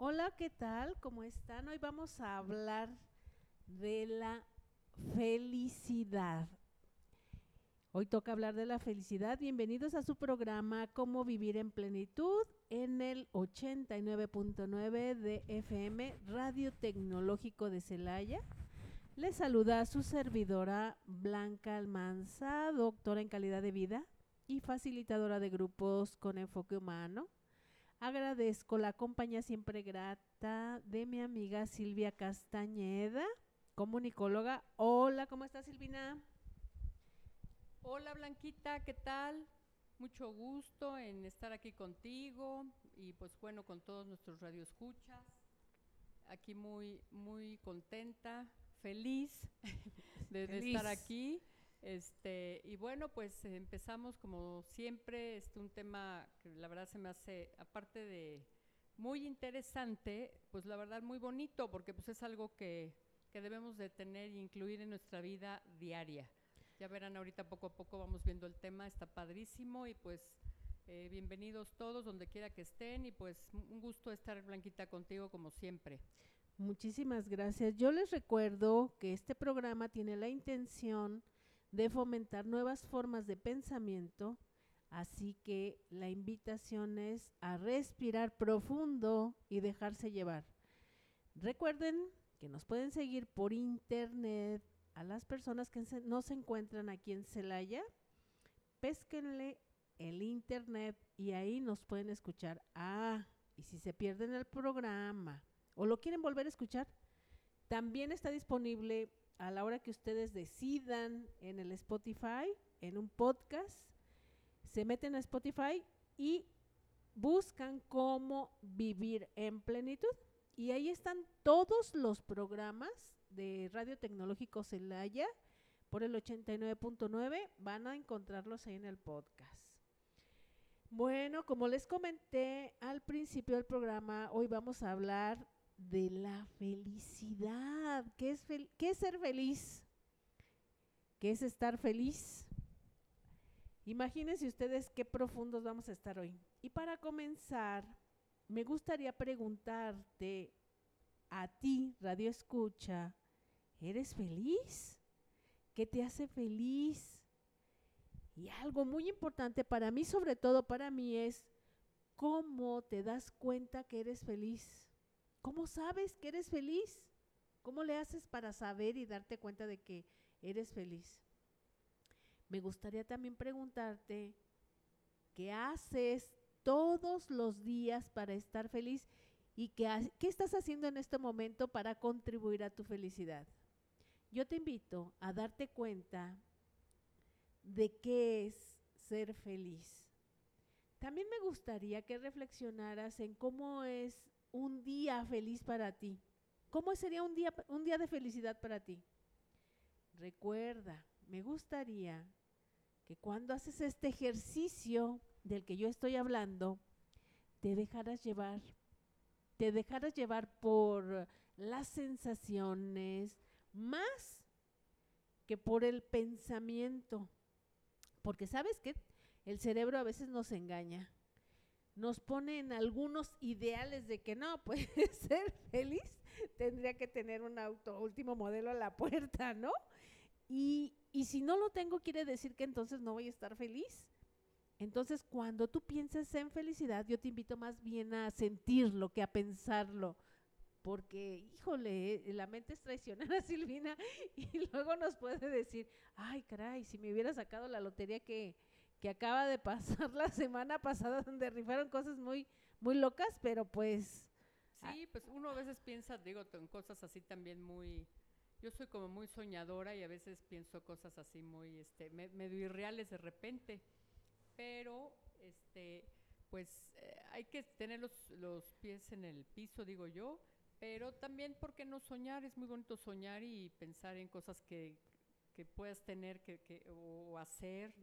Hola, ¿qué tal? ¿Cómo están? Hoy vamos a hablar de la felicidad. Hoy toca hablar de la felicidad. Bienvenidos a su programa Cómo vivir en plenitud en el 89.9 de FM Radio Tecnológico de Celaya. Les saluda su servidora Blanca Almanza, doctora en calidad de vida y facilitadora de grupos con enfoque humano. Agradezco la compañía siempre grata de mi amiga Silvia Castañeda, comunicóloga. Hola, ¿cómo estás Silvina? Hola Blanquita, ¿qué tal? Mucho gusto en estar aquí contigo y pues bueno, con todos nuestros radioescuchas. Aquí muy, muy contenta, feliz de, de Feliz. estar aquí. Este, y bueno, pues empezamos como siempre, este un tema que la verdad se me hace, aparte de muy interesante, pues la verdad muy bonito, porque pues es algo que, que debemos de tener e incluir en nuestra vida diaria. Ya verán ahorita poco a poco vamos viendo el tema, está padrísimo y pues eh, bienvenidos todos donde quiera que estén y pues un gusto estar Blanquita contigo como siempre. Muchísimas gracias. Yo les recuerdo que este programa tiene la intención de fomentar nuevas formas de pensamiento, así que la invitación es a respirar profundo y dejarse llevar. Recuerden que nos pueden seguir por internet a las personas que no se encuentran aquí en Celaya. Pésquenle el internet y ahí nos pueden escuchar. Ah, y si se pierden el programa o lo quieren volver a escuchar, también está disponible a la hora que ustedes decidan en el Spotify, en un podcast. Se meten a Spotify y buscan cómo vivir en plenitud. Y ahí están todos los programas de Radio Tecnológico Celaya por el 89.9. Van a encontrarlos ahí en el podcast. Bueno, como les comenté al principio del programa, hoy vamos a hablar de la felicidad. ¿Qué es, qué es ser feliz? ¿Qué es estar feliz? Imagínense ustedes qué profundos vamos a estar hoy. Y para comenzar, me gustaría preguntarte a ti, Radio Escucha, ¿eres feliz? ¿Qué te hace feliz? Y algo muy importante para mí, sobre todo para mí, es cómo te das cuenta que eres feliz. ¿Cómo sabes que eres feliz? ¿Cómo le haces para saber y darte cuenta de que eres feliz? Me gustaría también preguntarte, ¿qué haces todos los días para estar feliz? ¿Y qué, qué estás haciendo en este momento para contribuir a tu felicidad? Yo te invito a darte cuenta de qué es ser feliz. También me gustaría que reflexionaras en cómo es un día feliz para ti. ¿Cómo sería un día, un día de felicidad para ti? Recuerda, me gustaría que cuando haces este ejercicio del que yo estoy hablando, te dejaras llevar, te dejaras llevar por las sensaciones más que por el pensamiento. Porque sabes que el cerebro a veces nos engaña. Nos pone en algunos ideales de que no, pues ser feliz tendría que tener un auto último modelo a la puerta, ¿no? Y, y si no lo tengo, quiere decir que entonces no voy a estar feliz. Entonces, cuando tú pienses en felicidad, yo te invito más bien a sentirlo que a pensarlo. Porque, híjole, eh, la mente es traicionera, Silvina, y luego nos puede decir, ay, caray, si me hubiera sacado la lotería que, que acaba de pasar la semana pasada, donde rifaron cosas muy, muy locas, pero pues, Sí, pues uno a veces piensa, digo, en cosas así también muy... Yo soy como muy soñadora y a veces pienso cosas así muy, este, me- medio irreales de repente, pero, este, pues eh, hay que tener los, los pies en el piso, digo yo, pero también, ¿por qué no soñar? Es muy bonito soñar y pensar en cosas que, que puedas tener que, que- o hacer,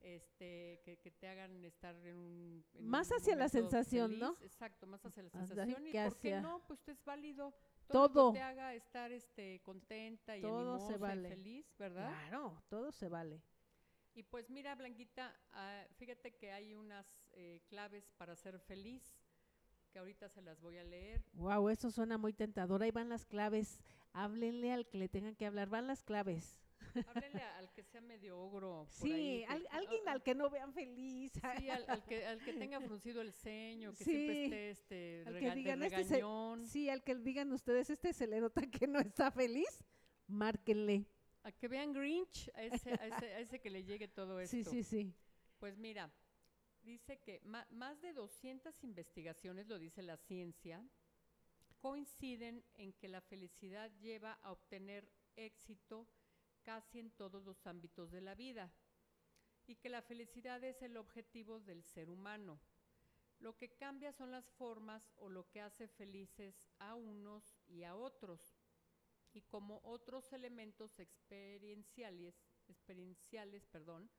este, que, que te hagan estar en un... en Más un hacia la sensación, ¿no? Exacto, más hacia la sensación. ¿Y por qué no? Pues es válido. Todo, Todo. que te haga estar este, contenta y Todo se animosa y vale. feliz, ¿verdad? claro, todo se vale. Y pues mira, Blanquita, ah, fíjate que hay unas eh, claves para ser feliz, que ahorita se las voy a leer. Wow, eso suena muy tentador. Ahí van las claves. Háblenle al que le tengan que hablar. Van las claves. Háblenle al que sea medio ogro. sí, alguien al que no vean feliz. Sí, al, que, al que tenga fruncido el ceño, que siempre esté este, al que digan, este sí, al que digan ustedes, este se le nota que no está feliz, márquenle. A que vean Grinch, a ese, a ese, que le llegue todo esto. Sí, sí, sí. Pues mira, dice que más de 200 investigaciones, lo dice la ciencia, coinciden en que la felicidad lleva a obtener éxito casi en todos los ámbitos de la vida y que la felicidad es el objetivo del ser humano. Lo que cambia son las formas o lo que hace felices a unos y a otros. Y como otros elementos experienciales, experienciales perdón,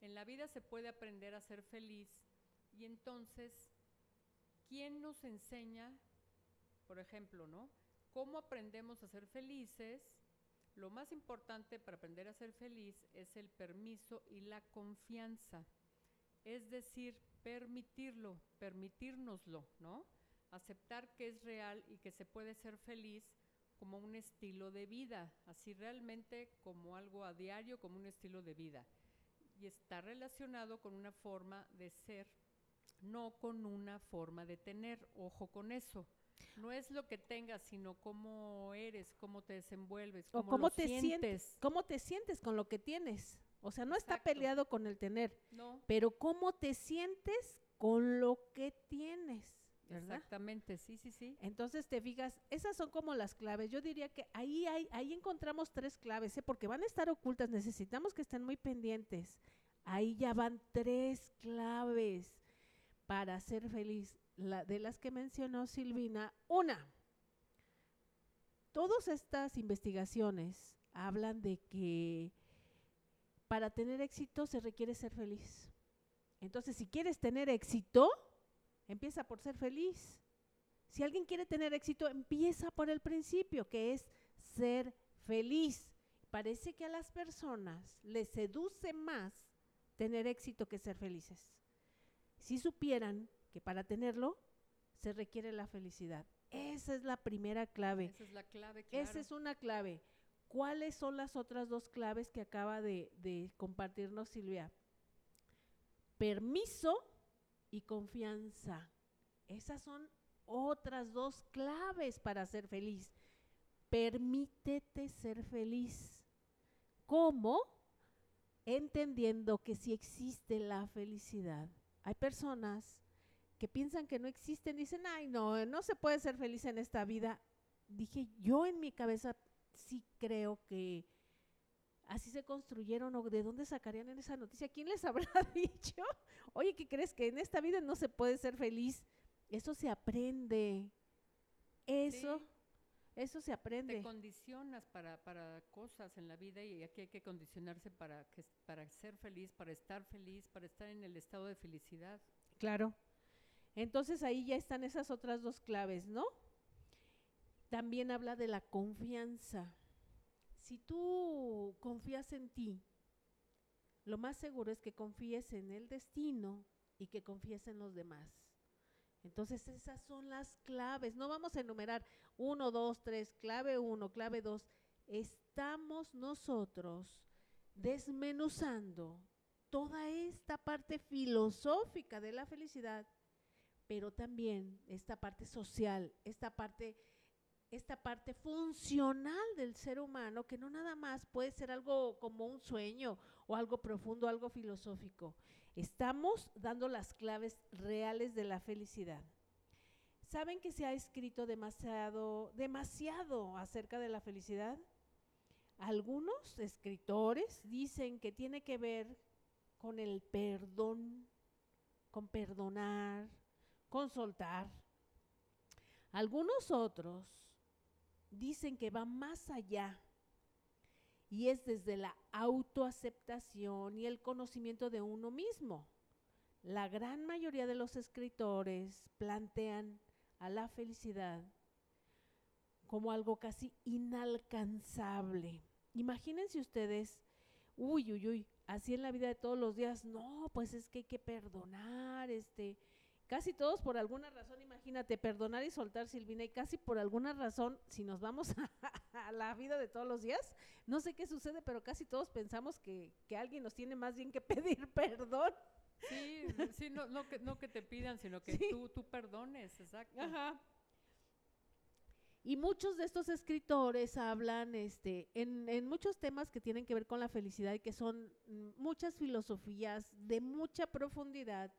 en la vida se puede aprender a ser feliz y entonces, ¿quién nos enseña, por ejemplo, ¿no? ¿Cómo aprendemos a ser felices? Lo más importante para aprender a ser feliz es el permiso y la confianza. Es decir, permitirlo, permitírnoslo, ¿no? Aceptar que es real y que se puede ser feliz como un estilo de vida, así realmente como algo a diario, como un estilo de vida. Y está relacionado con una forma de ser, no con una forma de tener. Ojo con eso. No es lo que tengas, sino cómo eres, cómo te desenvuelves, cómo, cómo te sientes. Cómo te sientes con lo que tienes. O sea, no está peleado con el tener, no. pero cómo te sientes con lo que tienes. Exactamente, sí, sí, sí. Entonces te fijas, esas son como las claves. Yo diría que ahí hay, ahí encontramos tres claves, ¿eh? porque van a estar ocultas. Necesitamos que estén muy pendientes. Ahí ya van tres claves para ser feliz de las que mencionó Silvina, una, todas estas investigaciones hablan de que para tener éxito se requiere ser feliz. Entonces, si quieres tener éxito, empieza por ser feliz. Si alguien quiere tener éxito, empieza por el principio, que es ser feliz. Parece que a las personas les seduce más tener éxito que ser felices. Si supieran que para tenerlo se requiere la felicidad. Esa es la primera clave. Esa es la clave, claro. Esa es una clave. ¿Cuáles son las otras dos claves que acaba de, de compartirnos Silvia? Permiso y confianza. Esas son otras dos claves para ser feliz. Permítete ser feliz. ¿Cómo? Entendiendo que si existe la felicidad. Hay personas que piensan que no existen, dicen, ay, no, no se puede ser feliz en esta vida. Dije, yo en mi cabeza sí creo que así se construyeron o de dónde sacarían en esa noticia. ¿Quién les habrá dicho? Oye, ¿qué crees que en esta vida no se puede ser feliz? Eso se aprende. Eso, eso se aprende. Te condicionas para, para cosas en la vida y aquí hay que condicionarse para, que, para ser feliz, para estar feliz, para estar en el estado de felicidad. Claro. Entonces ahí ya están esas otras dos claves, ¿no? También habla de la confianza. Si tú confías en ti, lo más seguro es que confíes en el destino y que confíes en los demás. Entonces esas son las claves. No vamos a enumerar uno, dos, tres, clave uno, clave dos. Estamos nosotros desmenuzando toda esta parte filosófica de la felicidad pero también esta parte social, esta parte, esta parte funcional del ser humano, que no nada más puede ser algo como un sueño o algo profundo, algo filosófico. Estamos dando las claves reales de la felicidad. ¿Saben que se ha escrito demasiado, demasiado acerca de la felicidad? Algunos escritores dicen que tiene que ver con el perdón, con perdonar, consultar. Algunos otros dicen que va más allá y es desde la autoaceptación y el conocimiento de uno mismo. La gran mayoría de los escritores plantean a la felicidad como algo casi inalcanzable. Imagínense ustedes, uy, uy, uy, así en la vida de todos los días, no, pues es que hay que perdonar, este, casi todos por alguna razón, imagínate, perdonar y soltar Silvina, y casi por alguna razón, si nos vamos a, la vida de todos los días, no sé qué sucede, pero casi todos pensamos que, que alguien nos tiene más bien que pedir perdón. Sí, sí, no, no, que, no que te pidan, sino que tú, tú perdones, exacto. Ajá. Y muchos de estos escritores hablan este, en, en, muchos temas que tienen que ver con la felicidad y que son mm, muchas filosofías de mucha profundidad.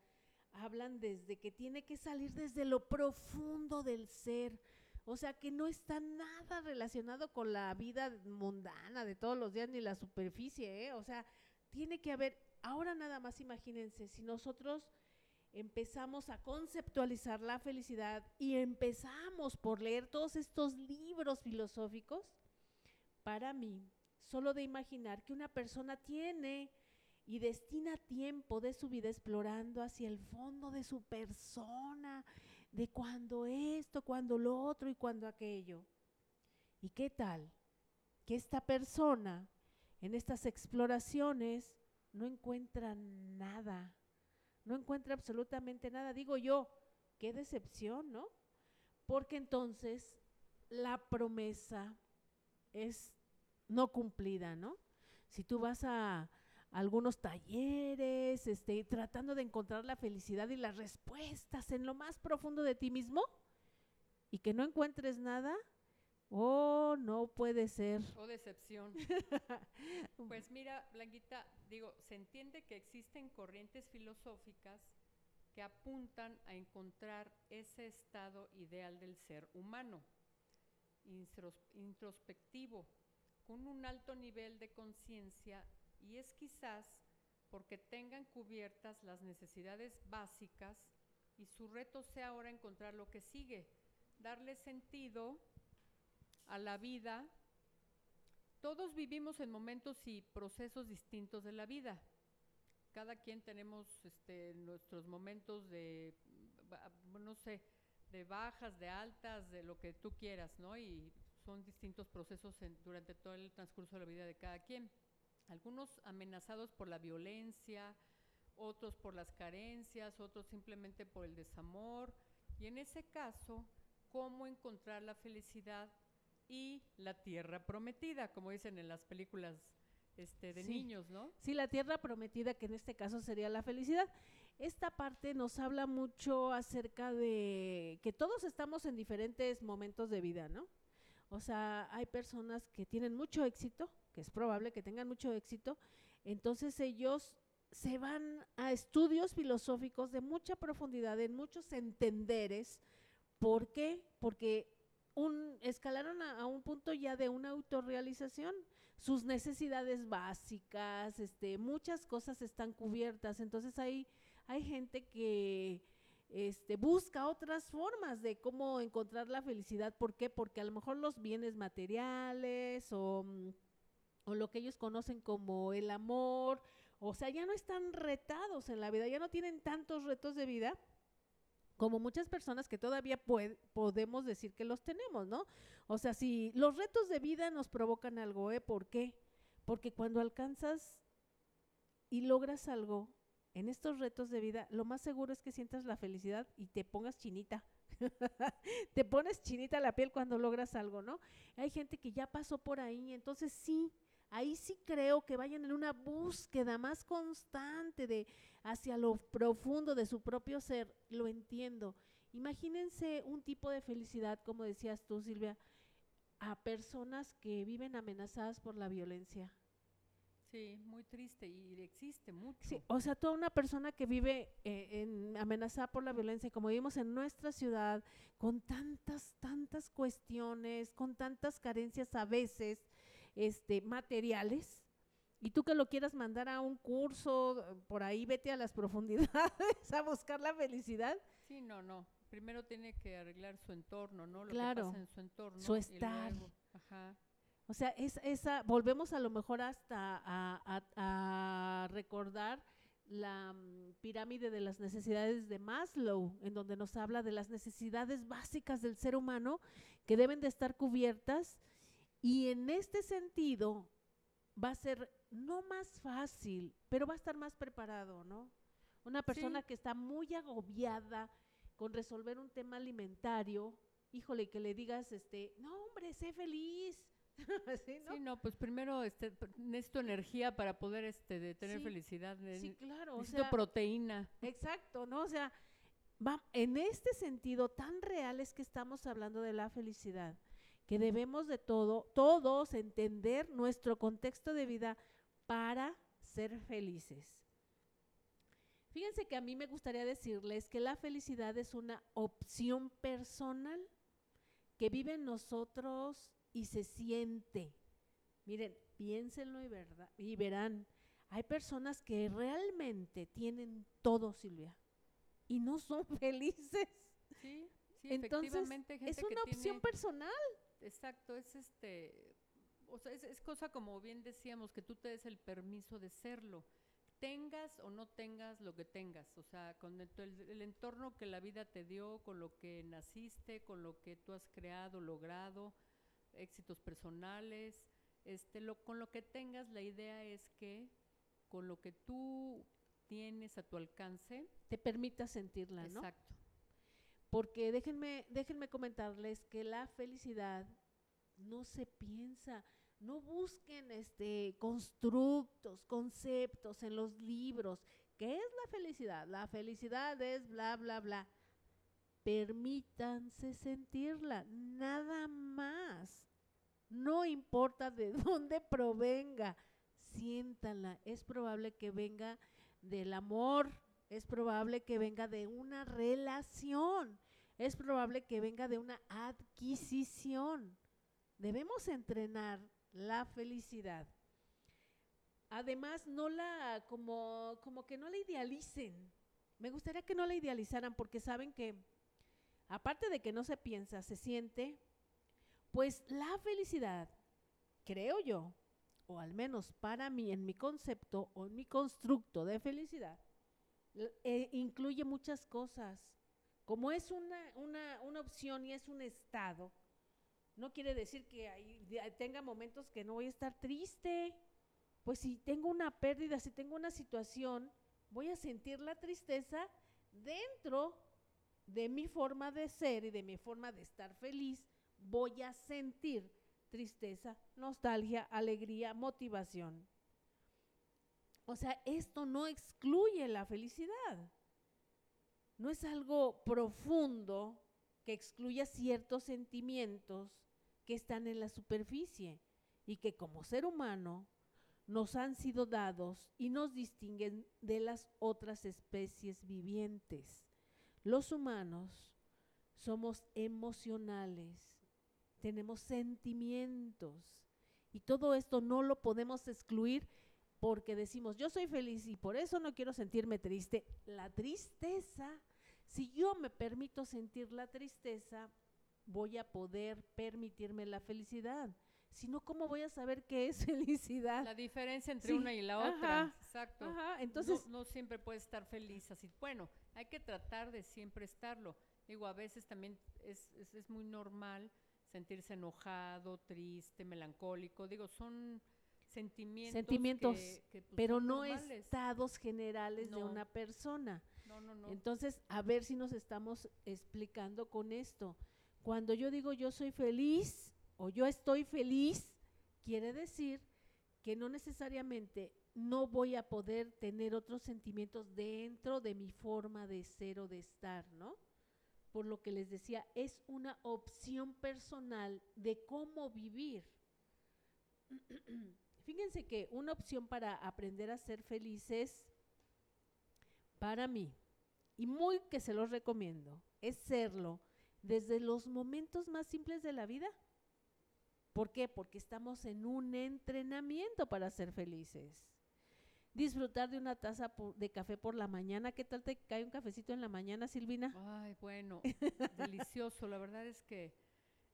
Hablan desde que tiene que salir desde lo profundo del ser. O sea, que no está nada relacionado con la vida mundana de todos los días ni la superficie. ¿eh? O sea, tiene que haber, ahora nada más imagínense, si nosotros empezamos a conceptualizar la felicidad y empezamos por leer todos estos libros filosóficos, para mí, solo de imaginar que una persona tiene y destina tiempo de su vida explorando hacia el fondo de su persona, de cuando esto, cuando lo otro y cuando aquello. ¿Y qué tal? Que esta persona en estas exploraciones no encuentra nada no encuentra absolutamente nada. Digo yo, qué decepción, ¿no? Porque entonces la promesa es no cumplida, ¿no? Si tú vas a algunos talleres, este, tratando de encontrar la felicidad y las respuestas en lo más profundo de ti mismo y que no encuentres nada, Oh, no puede ser. Oh, decepción. pues mira, Blanquita, digo, se entiende que existen corrientes filosóficas que apuntan a encontrar ese estado ideal del ser humano, introspectivo, con un alto nivel de conciencia y es quizás porque tengan cubiertas las necesidades básicas y su reto sea ahora encontrar lo que sigue, darle sentido a la vida, todos vivimos en momentos y procesos distintos de la vida. Cada quien tenemos este, nuestros momentos de, no sé, de bajas, de altas, de lo que tú quieras, ¿no? Y son distintos procesos durante todo el transcurso de la vida de cada quien. Algunos amenazados por la violencia, otros por las carencias, otros simplemente por el desamor. Y en ese caso, ¿cómo encontrar la felicidad y la tierra prometida, como dicen en las películas este, de niños, ¿no? Sí, la tierra prometida, que en este caso sería la felicidad. Esta parte nos habla mucho acerca de que todos estamos en diferentes momentos de vida, ¿no? O sea, hay personas que tienen mucho éxito, es probable que tengan mucho éxito, entonces ellos se van a estudios filosóficos de mucha profundidad, en muchos entenderes. ¿Por qué? Porque un, escalaron a, un punto ya de una autorrealización. Sus necesidades básicas, este, muchas cosas están cubiertas. Entonces hay, hay gente que este, busca otras formas de cómo encontrar la felicidad. ¿Por qué? Porque a lo mejor los bienes materiales o, lo que ellos conocen como el amor, o sea, ya no están retados en la vida, ya no tienen tantos retos de vida como muchas personas que todavía podemos decir que los tenemos, ¿no? O sea, si los retos de vida nos provocan algo, ¿eh? ¿Por qué? Porque cuando alcanzas y logras algo en estos retos de vida, lo más seguro es que sientas la felicidad y te pongas chinita. te pones chinita la piel cuando logras algo, ¿no? Hay gente que ya pasó por ahí, entonces sí, ahí sí creo que vayan en una búsqueda más constante de hacia lo profundo de su propio ser, lo entiendo. Imagínense un tipo de felicidad, como decías tú, Silvia, a personas que viven amenazadas por la violencia. Sí, muy triste y existe mucho. Sí, o sea, toda una persona que vive eh, en, amenazada por la violencia, como vivimos en nuestra ciudad, con tantas, tantas cuestiones, con tantas carencias a veces, este, materiales, y tú que lo quieras mandar a un curso, por ahí vete a las profundidades a buscar la felicidad. Sí, no, no. Primero tiene que arreglar su entorno, ¿no? Lo claro, que pasa en su entorno. Su estar. ajá. O sea, es, esa, volvemos a lo mejor hasta a, a recordar la mm, pirámide de las necesidades de Maslow, en donde nos habla de las necesidades básicas del ser humano que deben de estar cubiertas. Y en este sentido, va a ser no más fácil, pero va a estar más preparado, ¿no? Una persona que está muy agobiada con resolver un tema alimentario, híjole, que le digas, este, no, hombre, sé feliz. ¿Sí, ¿no? sí, no, pues primero este, necesito energía para poder este, de tener felicidad. Sí, claro. Necesito proteína. Exacto, ¿no? O sea, va, en este sentido tan real es que estamos hablando de la felicidad, que debemos de todo, todos entender nuestro contexto de vida para ser felices. Fíjense que a mí me gustaría decirles que la felicidad es una opción personal que vive en nosotros y se siente. Miren, piénsenlo y, verdad, y verán, hay personas que realmente tienen todo, Silvia, y no son felices. Sí, sí Entonces, efectivamente. es una opción personal. Exacto, es este, o sea, es, es cosa como bien decíamos, que tú te des el permiso de serlo tengas o no tengas lo que tengas, o sea, con el, entorno que la vida te dio, con lo que naciste, con lo que tú has creado, logrado, éxitos personales, este, lo, con lo que tengas, la idea es que con lo que tú tienes a tu alcance, te permita sentirla, ¿no? Exacto. Porque déjenme, déjenme comentarles que la felicidad no se piensa, no busquen este constructos, conceptos en los libros. ¿Qué es la felicidad? La felicidad es bla bla bla. Permítanse sentirla, nada más. No importa de dónde provenga, siéntanla. Es probable que venga del amor, es probable que venga de una relación, es probable que venga de una adquisición. Debemos entrenar la felicidad. Además, no la, como, como que no la idealicen. Me gustaría que no la idealizaran porque saben que, aparte de que no se piensa, se siente, pues la felicidad, creo yo, o al menos para mí, en mi concepto o en mi constructo de felicidad, eh, incluye muchas cosas. Como es una, una, una opción y es un estado, no quiere decir que tenga momentos que no voy a estar triste. Pues si tengo una pérdida, si tengo una situación, voy a sentir la tristeza dentro de mi forma de ser y de mi forma de estar feliz. Voy a sentir tristeza, nostalgia, alegría, motivación. O sea, esto no excluye la felicidad. No es algo profundo que excluya ciertos sentimientos que están en la superficie y que como ser humano nos han sido dados y nos distinguen de las otras especies vivientes. Los humanos somos emocionales, tenemos sentimientos y todo esto no lo podemos excluir porque decimos, yo soy feliz y por eso no quiero sentirme triste. La tristeza, si yo me permito sentir la tristeza, voy a poder permitirme la felicidad. Si no, ¿cómo voy a saber qué es felicidad? La diferencia entre una y la otra. Exacto. Entonces, no, siempre puedes estar feliz así. Bueno, hay que tratar de siempre estarlo. Digo, a veces también es, es, muy normal sentirse enojado, triste, melancólico. Digo, son sentimientos. Sentimientos, pues, pero no estados generales de una persona. No, no, no. Entonces, a ver si nos estamos explicando con esto. Cuando yo digo yo soy feliz o yo estoy feliz, quiere decir que no necesariamente no voy a poder tener otros sentimientos dentro de mi forma de ser o de estar, ¿no? Por lo que les decía, es una opción personal de cómo vivir. Fíjense que una opción para aprender a ser felices, para mí, y muy que se los recomiendo, es serlo desde los momentos más simples de la vida. ¿Por qué? Porque estamos en un entrenamiento para ser felices. Disfrutar de una taza de café por la mañana. ¿Qué tal te cae un cafecito en la mañana, Silvina? Ay, bueno, delicioso. La verdad es que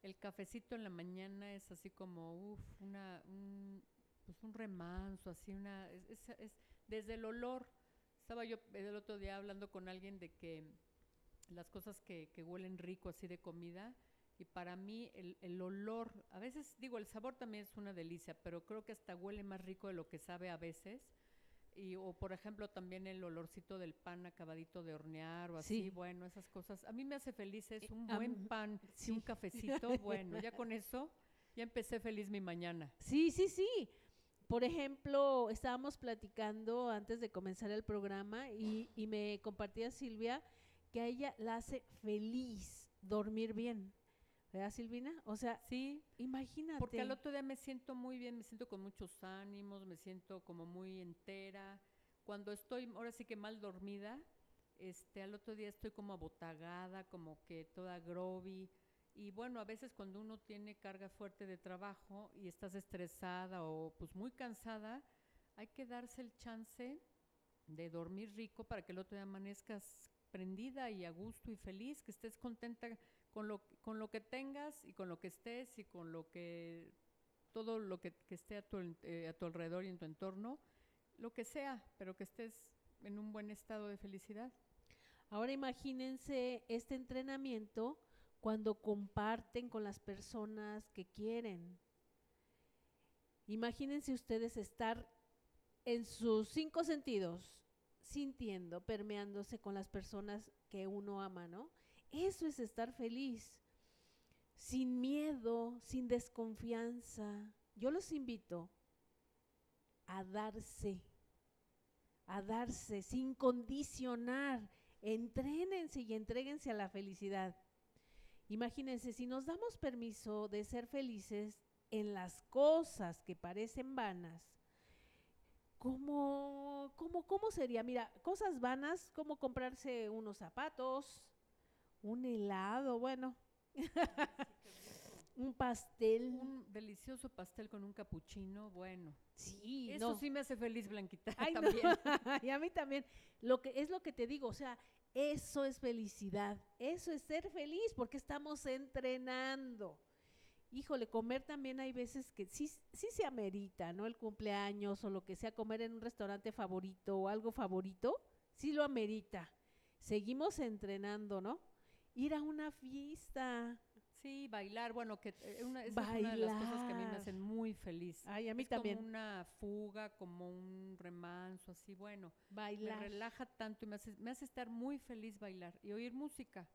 el cafecito en la mañana es así como, uff, una, un, pues un remanso, así una, es, es, desde el olor. Estaba yo el otro día hablando con alguien de que las cosas que, que, huelen rico así de comida. Y para mí el, el, olor, a veces digo, el sabor también es una delicia, pero creo que hasta huele más rico de lo que sabe a veces. Y, o por ejemplo también el olorcito del pan acabadito de hornear o así, Sí. bueno, esas cosas. A mí me hace feliz es Eh, un buen pan y sí. un cafecito, bueno, ya con eso ya empecé feliz mi mañana. Sí, sí, sí. Por ejemplo, estábamos platicando antes de comenzar el programa y, y me compartía Silvia que a ella la hace feliz dormir bien. ¿Verdad, Silvina? O sea, Sí, imagínate. porque al otro día me siento muy bien, me siento con muchos ánimos, me siento como muy entera. Cuando estoy, ahora sí que mal dormida, este, al otro día estoy como abotagada, como que toda groggy. Y bueno, a veces cuando uno tiene carga fuerte de trabajo y estás estresada o pues muy cansada, hay que darse el chance de dormir rico para que el otro día amanezcas prendida y a gusto y feliz, que estés contenta con lo, con lo que tengas y con lo que estés y con lo que todo lo que, que esté a tu, eh, a tu alrededor y en tu entorno, lo que sea, pero que estés en un buen estado de felicidad. Ahora imagínense este entrenamiento cuando comparten con las personas que quieren. Imagínense ustedes estar en sus cinco sentidos, sintiendo, permeándose con las personas que uno ama, ¿no? Eso es estar feliz, sin miedo, sin desconfianza. Yo los invito a darse, a darse sin condicionar. Entrénense y entréguense a la felicidad. Imagínense, si nos damos permiso de ser felices en las cosas que parecen vanas, ¿cómo, cómo, cómo sería? Mira, cosas vanas como comprarse unos zapatos, un helado, bueno, un pastel. Un delicioso pastel con un capuchino, bueno. sí, Eso no. sí me hace feliz, Blanquita, Ay, no. también. y a mí también. Lo que es lo que te digo, o sea, eso es felicidad, eso es ser feliz porque estamos entrenando. Híjole, comer también hay veces que sí, sí se amerita, ¿no? El cumpleaños o lo que sea, comer en un restaurante favorito o algo favorito, sí lo amerita. Seguimos entrenando, ¿no? Ir a una fiesta. Sí, bailar, bueno, que eh, una, esa es una de las cosas que a mí me hacen muy feliz. Ay, a mí es también. como una fuga, como un remanso, así, bueno. Bailar. Me relaja tanto y me hace, me hace estar muy feliz bailar y oír música.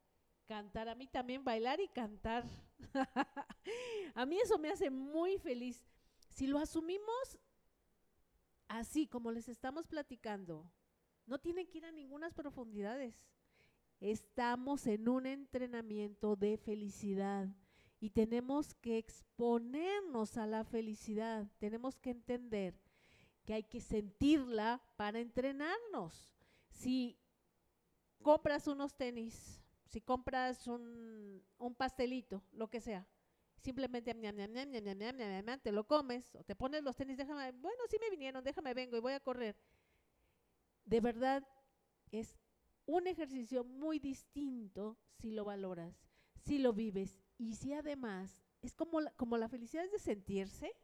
Cantar, a mí también bailar y cantar. a mí eso me hace muy feliz. Si lo asumimos así como les estamos platicando, no tienen que ir a ninguna profundidades estamos en un entrenamiento de felicidad y tenemos que exponernos a la felicidad. Tenemos que entender que hay que sentirla para entrenarnos. Si compras unos tenis, si compras un, un pastelito, lo que sea, simplemente te lo comes o te pones los tenis, déjame, bueno, sí me vinieron, déjame vengo y voy a correr. De verdad es un ejercicio muy distinto si lo valoras, si lo vives y si además es como la, como la felicidad es de sentirse.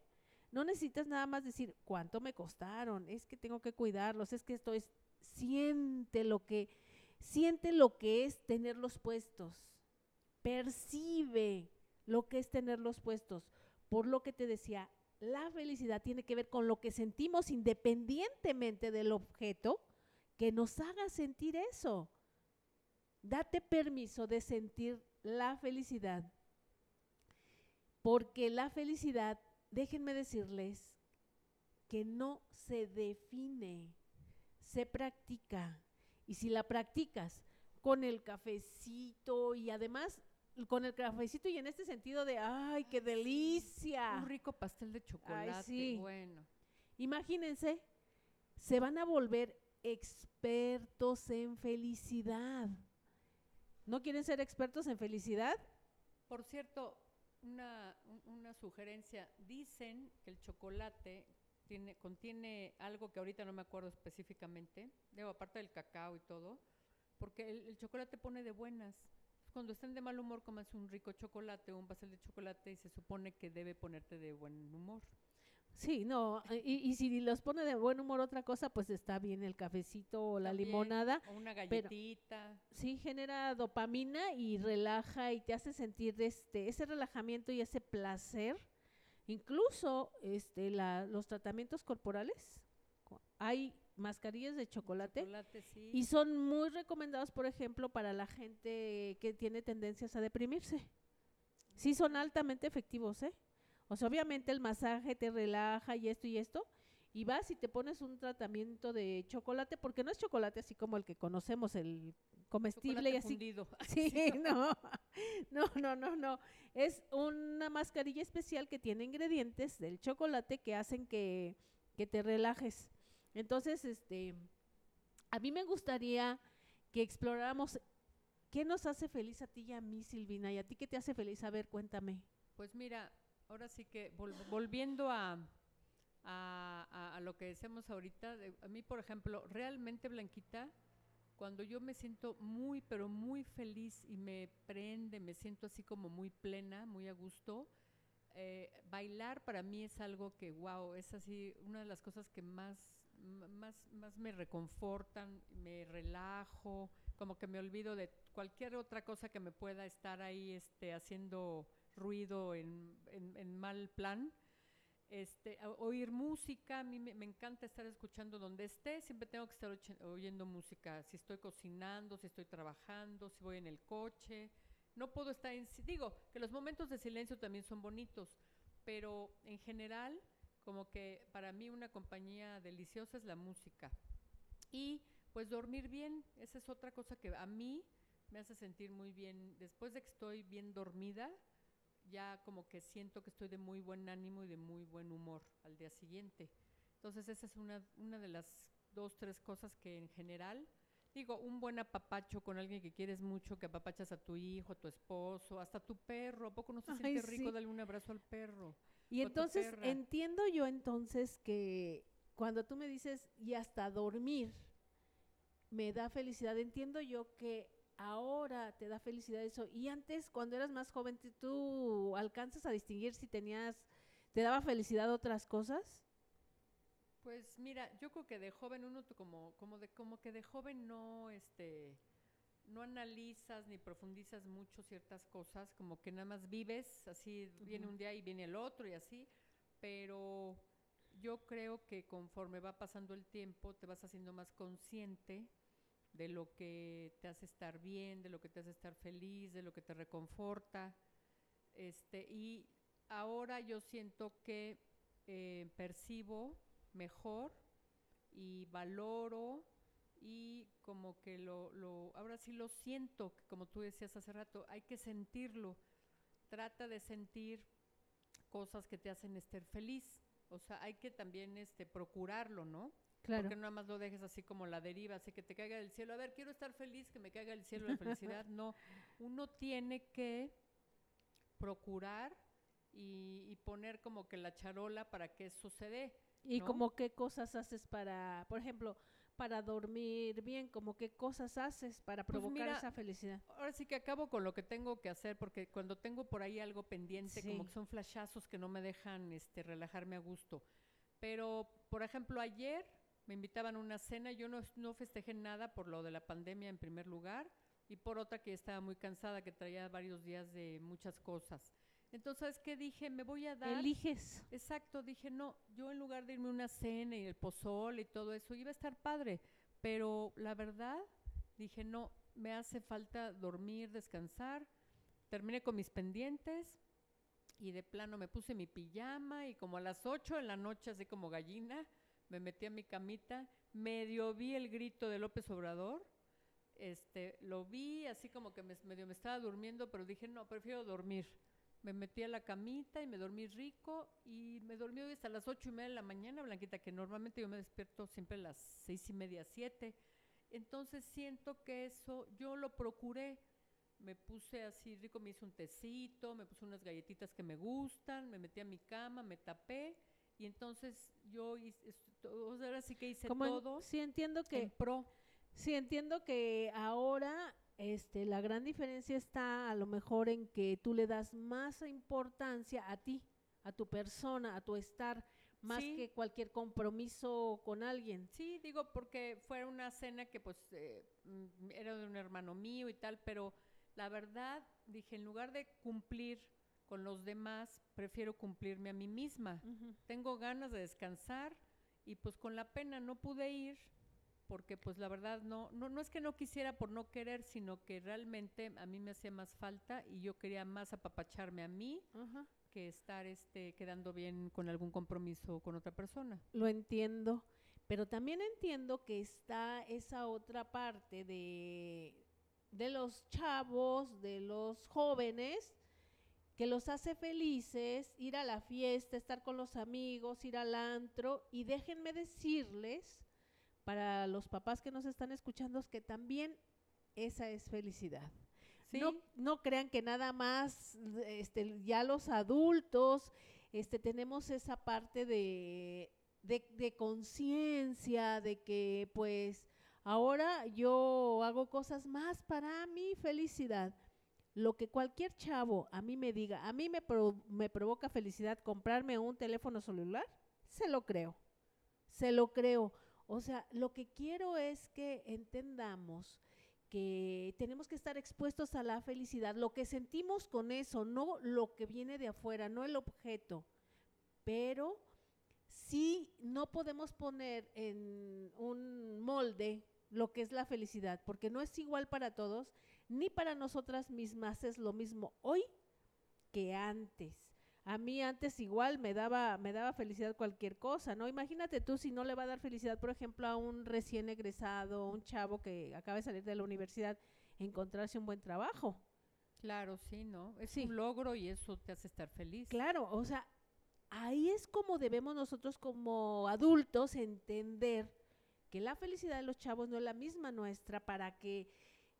No necesitas nada más decir cuánto me costaron, es que tengo que cuidarlos, es que esto es siente lo que siente lo que es tenerlos puestos. Percibe lo que es tenerlos puestos. Por lo que te decía, la felicidad tiene que ver con lo que sentimos independientemente del objeto que nos haga sentir eso. Date permiso de sentir la felicidad. Porque la felicidad, déjenme decirles, que no se define, se practica. Y si la practicas con el cafecito y además con el cafecito y en este sentido de, ay, qué delicia. Un rico pastel de chocolate, sí. bueno. Imagínense, se van a volver expertos en felicidad. ¿No quieren ser expertos en felicidad? Por cierto, una, un- una sugerencia. Dicen que el chocolate tiene, contiene algo que ahorita no me acuerdo específicamente, digo, aparte del cacao y todo, porque el, chocolate pone de buenas. Cuando estén de mal humor, comas un rico chocolate o un pastel de chocolate y se supone que debe ponerte de buen humor. Sí, no, y, y si los pone de buen humor otra cosa, pues está bien el cafecito o la También, limonada. O una galletita. Sí, genera dopamina y relaja y te hace sentir este, ese relajamiento y ese placer. Incluso este, la- los tratamientos corporales, hay mascarillas de chocolate, Chocolate, sí. y son muy recomendados, por ejemplo, para la gente que tiene tendencias a deprimirse. Sí, son altamente efectivos, ¿eh? O sea, obviamente el masaje te relaja y esto y esto, y vas y te pones un tratamiento de chocolate, porque no es chocolate así como el que conocemos, el comestible Chocolate y así. fundido. Sí, no, no, no, no, no. Es una mascarilla especial que tiene ingredientes del chocolate que hacen que, que te relajes. Entonces, este, a mí me gustaría que exploráramos qué nos hace feliz a ti y a mí, Silvina, y a ti qué te hace feliz. A ver, cuéntame. Pues mira, ahora sí que vol- volviendo a, lo que decíamos ahorita, de- a mí, por ejemplo, realmente, Blanquita, cuando yo me siento muy, pero muy feliz y me prende, me siento así como muy plena, muy a gusto, eh, bailar para mí es algo que, wow, es así una de las cosas que más, más, más me reconfortan, me relajo, como que me olvido de cualquier otra cosa que me pueda estar ahí este, haciendo ruido en, en- en mal plan. Este, oír música, a mí me, me encanta estar escuchando donde esté, siempre tengo que estar oyendo música, si estoy cocinando, si estoy trabajando, si voy en el coche, no puedo estar en, digo, que los momentos de silencio también son bonitos, pero en general, como que para mí una compañía deliciosa es la música. Y pues dormir bien, esa es otra cosa que a mí me hace sentir muy bien. Después de que estoy bien dormida, ya como que siento que estoy de muy buen ánimo y de muy buen humor al día siguiente. Entonces esa es una, una de las dos, tres cosas que en general, digo, un buen apapacho con alguien que quieres mucho, que apapachas a tu hijo, a tu esposo, hasta a tu perro, ¿a poco no se Ay, siente rico sí. darle un abrazo al perro? Y entonces entiendo yo entonces que cuando tú me dices y hasta dormir me da felicidad, entiendo yo que ahora te da felicidad eso y antes cuando eras más joven tú alcanzas a distinguir si tenías te daba felicidad otras cosas. Pues mira, yo creo que de joven uno como como de como que de joven no este no analizas ni profundizas mucho ciertas cosas, como que nada más vives, así viene un día y viene el otro y así, pero yo creo que conforme va pasando el tiempo te vas haciendo más consciente de lo que te hace estar bien, de lo que te hace estar feliz, de lo que te reconforta. Este, y ahora yo siento que eh, percibo mejor y valoro y como que lo, lo, ahora sí lo siento, como tú decías hace rato, hay que sentirlo. Trata de sentir cosas que te hacen estar feliz. O sea, hay que también este, procurarlo, ¿no? Claro. Porque nada más lo dejes así como la deriva, así que te caiga del cielo. A ver, quiero estar feliz, que me caiga del cielo la felicidad. No, uno tiene que procurar y, y poner como que la charola para que dé. Y ¿no? como qué cosas haces para, por ejemplo, para dormir bien, como qué cosas haces para Pues provocar mira, esa felicidad. Ahora sí que acabo con lo que tengo que hacer, porque cuando tengo por ahí algo pendiente, como Sí. que son flashazos que no me dejan este, relajarme a gusto. Pero, por ejemplo, ayer me invitaban a una cena, yo no, no festejé nada por lo de la pandemia en primer lugar, y por otra que estaba muy cansada, que traía varios días de muchas cosas. Entonces, ¿sabes qué? Dije, me voy a dar... Eliges. Exacto, dije, no, yo en lugar de irme a una cena y el pozole y todo eso, iba a estar padre, pero la verdad, dije, no, me hace falta dormir, descansar, terminé con mis pendientes y de plano me puse mi pijama y como a las 8 de la noche, así como gallina, me metí a mi camita, medio vi el grito de López Obrador, este, lo vi así como que me- medio me estaba durmiendo, pero dije, no, prefiero dormir. Me metí a la camita y me dormí rico y me dormí hoy hasta las ocho y media de la mañana, Blanquita, que normalmente yo me despierto siempre a las seis y media, siete. Entonces siento que eso yo lo procuré. Me puse así rico, me hice un tecito, me puse unas galletitas que me gustan, me metí a mi cama, me tapé y entonces yo hice, ahora sí que hice Como en- todo sí entiendo que en pro. Sí, entiendo que ahora este, la gran diferencia está a lo mejor en que tú le das más importancia a ti, a tu persona, a tu estar, más Sí. que cualquier compromiso con alguien. Sí, digo, porque fue una cena que pues eh, mm, era de un hermano mío y tal, pero la verdad dije, en lugar de cumplir con los demás, prefiero cumplirme a mí misma. Tengo ganas de descansar y pues con la pena no pude ir porque pues la verdad no, no, no es que no quisiera por no querer, sino que realmente a mí me hacía más falta y yo quería más apapacharme a mí que estar este, quedando bien con algún compromiso con otra persona. Lo entiendo, pero también entiendo que está esa otra parte de, de los chavos, de los jóvenes, que los hace felices, ir a la fiesta, estar con los amigos, ir al antro, y déjenme decirles, para los papás que nos están escuchando, que también esa es felicidad. Sí, No, no crean que nada más este, ya los adultos este, tenemos esa parte de, de, de conciencia, de que pues ahora yo hago cosas más para mi felicidad. Lo que cualquier chavo a mí me diga, a mí me, pro- me provoca felicidad comprarme un teléfono celular, se lo creo, se lo creo. O sea, lo que quiero es que entendamos que tenemos que estar expuestos a la felicidad, lo que sentimos con eso, no lo que viene de afuera, no el objeto, pero sí no podemos poner en un molde lo que es la felicidad, porque no es igual para todos, ni para nosotras mismas es lo mismo hoy que antes. A mí antes igual me daba, me daba felicidad cualquier cosa, ¿no? Imagínate tú si no le va a dar felicidad, por ejemplo, a un recién egresado, un chavo que acaba de salir de la universidad, encontrarse un buen trabajo. claro, sí, ¿no? Es Sí. un logro y eso te hace estar feliz. Claro, o sea, ahí es como debemos nosotros como adultos entender que la felicidad de los chavos no es la misma nuestra para que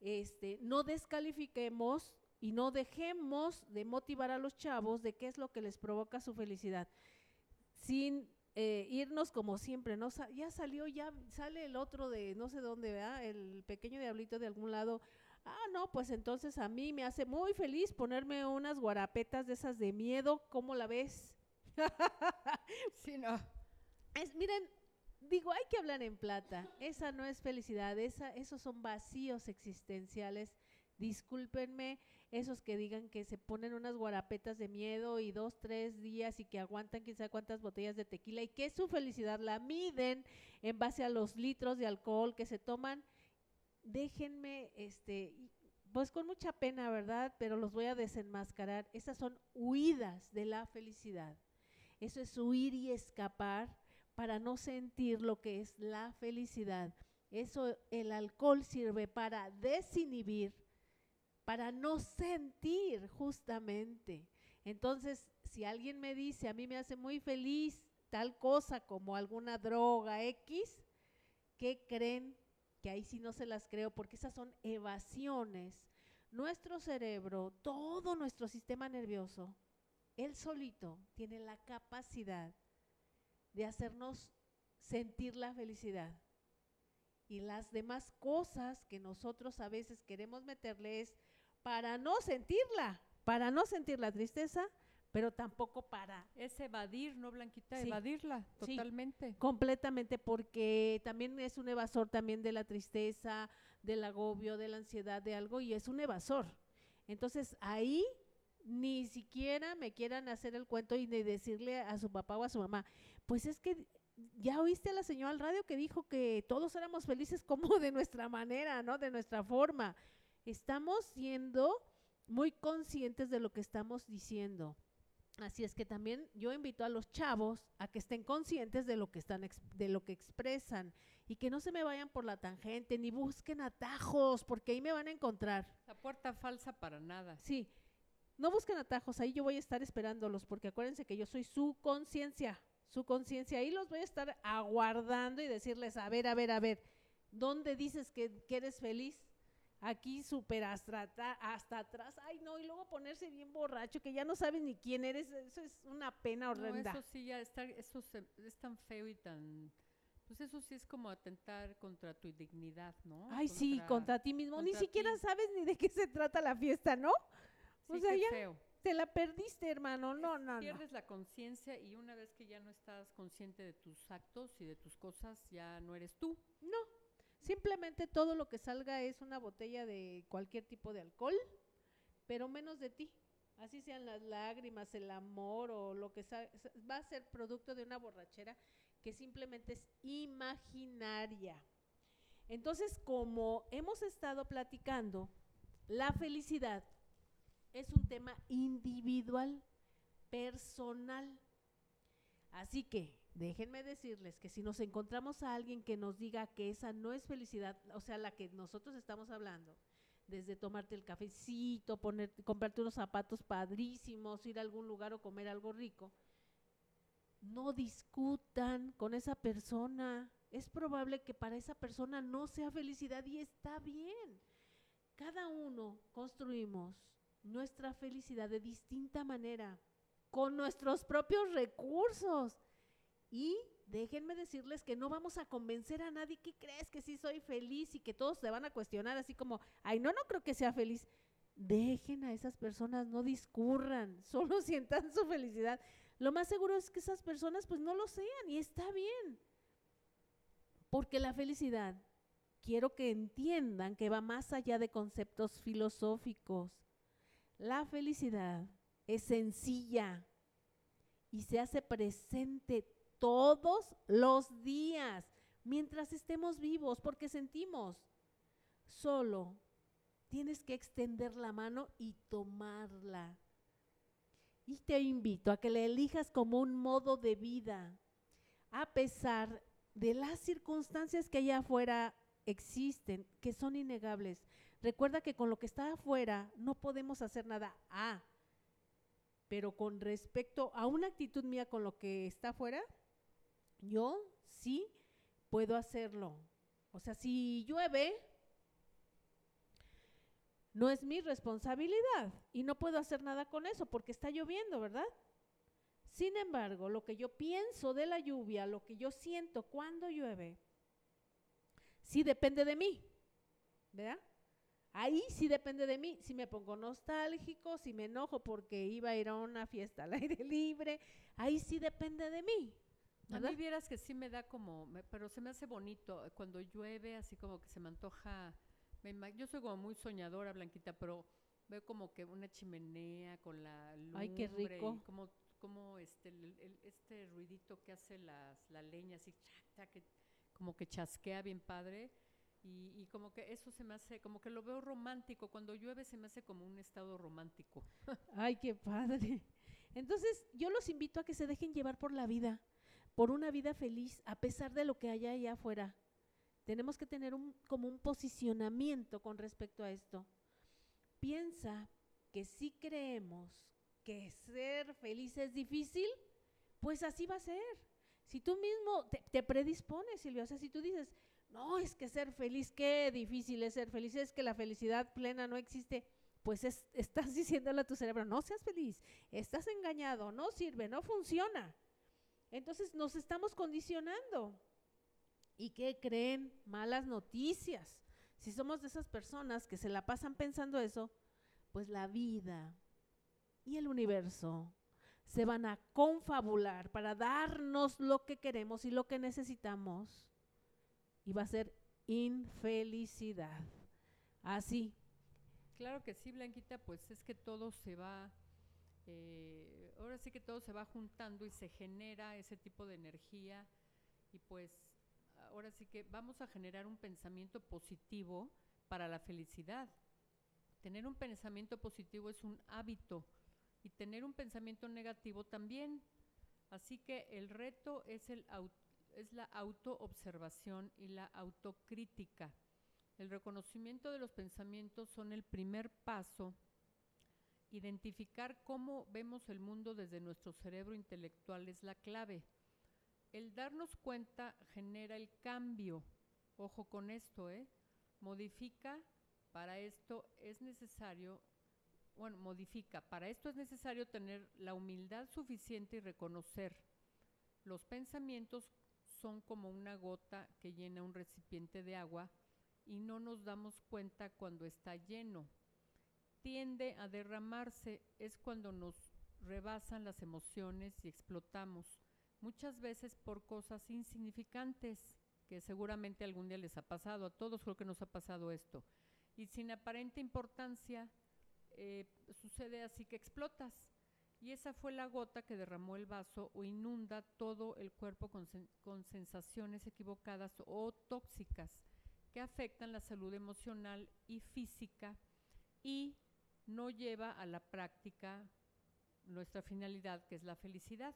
este, no descalifiquemos y no dejemos de motivar a los chavos de qué es lo que les provoca su felicidad, sin eh, irnos como siempre, ¿no? Sa- ya salió, ya sale el otro de no sé dónde, ¿verdad? El pequeño diablito de algún lado. Ah, no, pues entonces a mí me hace muy feliz ponerme unas guarapetas de esas de miedo, ¿cómo la ves? Sí, no. Es, miren, digo, hay que hablar en plata. Esa no es felicidad, esa, esos son vacíos existenciales. Discúlpenme, esos que digan que se ponen unas guarapetas de miedo y dos, tres días y que aguantan quién sabe cuántas botellas de tequila y que su felicidad la miden en base a los litros de alcohol que se toman. Déjenme, este, pues con mucha pena, ¿verdad? Pero los voy a desenmascarar. Esas son huidas de la felicidad. Eso es huir y escapar para no sentir lo que es la felicidad. Eso el alcohol sirve para desinhibir, para no sentir justamente. Entonces, si alguien me dice, a mí me hace muy feliz tal cosa como alguna droga X, ¿qué creen? Que ahí sí no se las creo porque esas son evasiones. Nuestro cerebro, todo nuestro sistema nervioso, él solito tiene la capacidad de hacernos sentir la felicidad. Y las demás cosas que nosotros a veces queremos meterle es para no sentirla, para no sentir la tristeza, pero tampoco para Es evadir, ¿no, Blanquita? Sí. Evadirla, Sí. totalmente. completamente porque también es un evasor también de la tristeza, del agobio, de la ansiedad, de algo y es un evasor. Entonces ahí ni siquiera me quieran hacer el cuento y de decirle a su papá o a su mamá, pues es que ya oíste a la señora al radio que dijo que todos éramos felices como de nuestra manera, ¿no? De nuestra forma. Estamos siendo muy conscientes de lo que estamos diciendo. Así es que también yo invito a los chavos a que estén conscientes de lo que están de lo que expresan y que no se me vayan por la tangente ni busquen atajos porque ahí me van a encontrar. La puerta falsa para nada. Sí. No busquen atajos, ahí yo voy a estar esperándolos porque acuérdense que yo soy su conciencia, su conciencia, ahí los voy a estar aguardando y decirles, a ver, a ver, a ver, ¿dónde dices que, que eres feliz? Aquí súper hasta, hasta atrás, ay no, y luego ponerse bien borracho que ya no sabes ni quién eres, eso es una pena No, horrenda. eso sí ya está, eso se- es tan feo y tan, pues eso sí es como atentar contra tu dignidad, ¿no? Ay, sí, contra ti mismo. Ni siquiera ti. sabes ni de qué se trata la fiesta, ¿no? o Sí, sea, qué ya- feo. Te la perdiste, hermano. No, no, no. Pierdes la conciencia y una vez que ya no estás consciente de tus actos y de tus cosas, ya no eres tú. No. Simplemente todo lo que salga es una botella de cualquier tipo de alcohol, pero menos de ti. Así sean las lágrimas, el amor o lo que sa- va a ser producto de una borrachera que simplemente es imaginaria. Entonces, como hemos estado platicando, la felicidad es un tema individual, personal. Así que déjenme decirles que si nos encontramos a alguien que nos diga que esa no es felicidad, o sea, la que nosotros estamos hablando, desde tomarte el cafecito, poner, comprarte unos zapatos padrísimos, ir a algún lugar o comer algo rico, no discutan con esa persona. Es probable que para esa persona no sea felicidad y está bien. Cada uno construimos nuestra felicidad de distinta manera, con nuestros propios recursos. Y déjenme decirles que no vamos a convencer a nadie que crees que sí soy feliz y que todos se van a cuestionar así como, ay, no, no creo que sea feliz. Dejen a esas personas, no discurran, solo sientan su felicidad. Lo más seguro es que esas personas pues no lo sean y está bien. Porque la felicidad, quiero que entiendan que va más allá de conceptos filosóficos. La felicidad es sencilla y se hace presente todos los días mientras estemos vivos porque sentimos. Solo tienes que extender la mano y tomarla. Y te invito a que le elijas como un modo de vida, a pesar de las circunstancias que allá afuera existen, que son innegables. Recuerda que con lo que está afuera no podemos hacer nada. Ah, pero con respecto a una actitud mía con lo que está afuera, yo sí puedo hacerlo. O sea, si llueve, no es mi responsabilidad y no puedo hacer nada con eso porque está lloviendo, ¿verdad? Sin embargo, lo que yo pienso de la lluvia, lo que yo siento cuando llueve, sí depende de mí, ¿verdad? Ahí sí depende de mí. Si me pongo nostálgico, si me enojo porque iba a ir a una fiesta al aire libre, ahí sí depende de mí. A mí vieras que sí me da como, pero se me hace bonito cuando llueve, así como que se me antoja yo soy como muy soñadora, Blanquita, pero veo como que una chimenea con la. Ay, qué rico. como, como este, este ruidito que hace las, la leña, así, que como que chasquea bien padre. Y, y, como que eso se me hace, como que lo veo romántico. Cuando llueve se me hace como un estado romántico. Ay, qué padre. Entonces, yo los invito a que se dejen llevar por la vida, por una vida feliz, a pesar de lo que haya allá afuera. Tenemos que tener un, como un posicionamiento con respecto a esto. Piensa que si creemos que ser feliz es difícil, pues así va a ser. Si tú mismo te, predispones, Silvia, o sea, si tú dices, no, es que ser feliz, qué difícil es ser feliz, es que la felicidad plena no existe, pues estás diciéndole a tu cerebro, no seas feliz, estás engañado, no sirve, no funciona. Entonces nos estamos condicionando. ¿Y qué creen? Malas noticias. Si somos de esas personas que se la pasan pensando eso, pues la vida y el universo se van a confabular para darnos lo que queremos y lo que necesitamos. Y va a ser infelicidad. Así. Claro que sí, Blanquita, pues es que todo se va, eh, ahora sí que todo se va juntando y se genera ese tipo de energía y pues ahora sí que vamos a generar un pensamiento positivo para la felicidad. Tener un pensamiento positivo es un hábito y tener un pensamiento negativo también. Así que el reto es, el, es la autoobservación y la autocrítica. El reconocimiento de los pensamientos son el primer paso. Identificar cómo vemos el mundo desde nuestro cerebro intelectual es la clave. El darnos cuenta genera el cambio. Ojo con esto, ¿eh? Modifica, para esto es necesario, bueno, modifica, para esto es necesario tener la humildad suficiente y reconocer. Los pensamientos son como una gota que llena un recipiente de agua y no nos damos cuenta cuando está lleno. Tiende a derramarse, es cuando nos rebasan las emociones y explotamos muchas veces por cosas insignificantes, que seguramente algún día les ha pasado, a todos creo que nos ha pasado esto, y sin aparente importancia eh, sucede así que explotas. Y esa fue la gota que derramó el vaso o inunda todo el cuerpo con, con sensaciones equivocadas o tóxicas que afectan la salud emocional y física y no lleva a la práctica nuestra finalidad, que es la felicidad.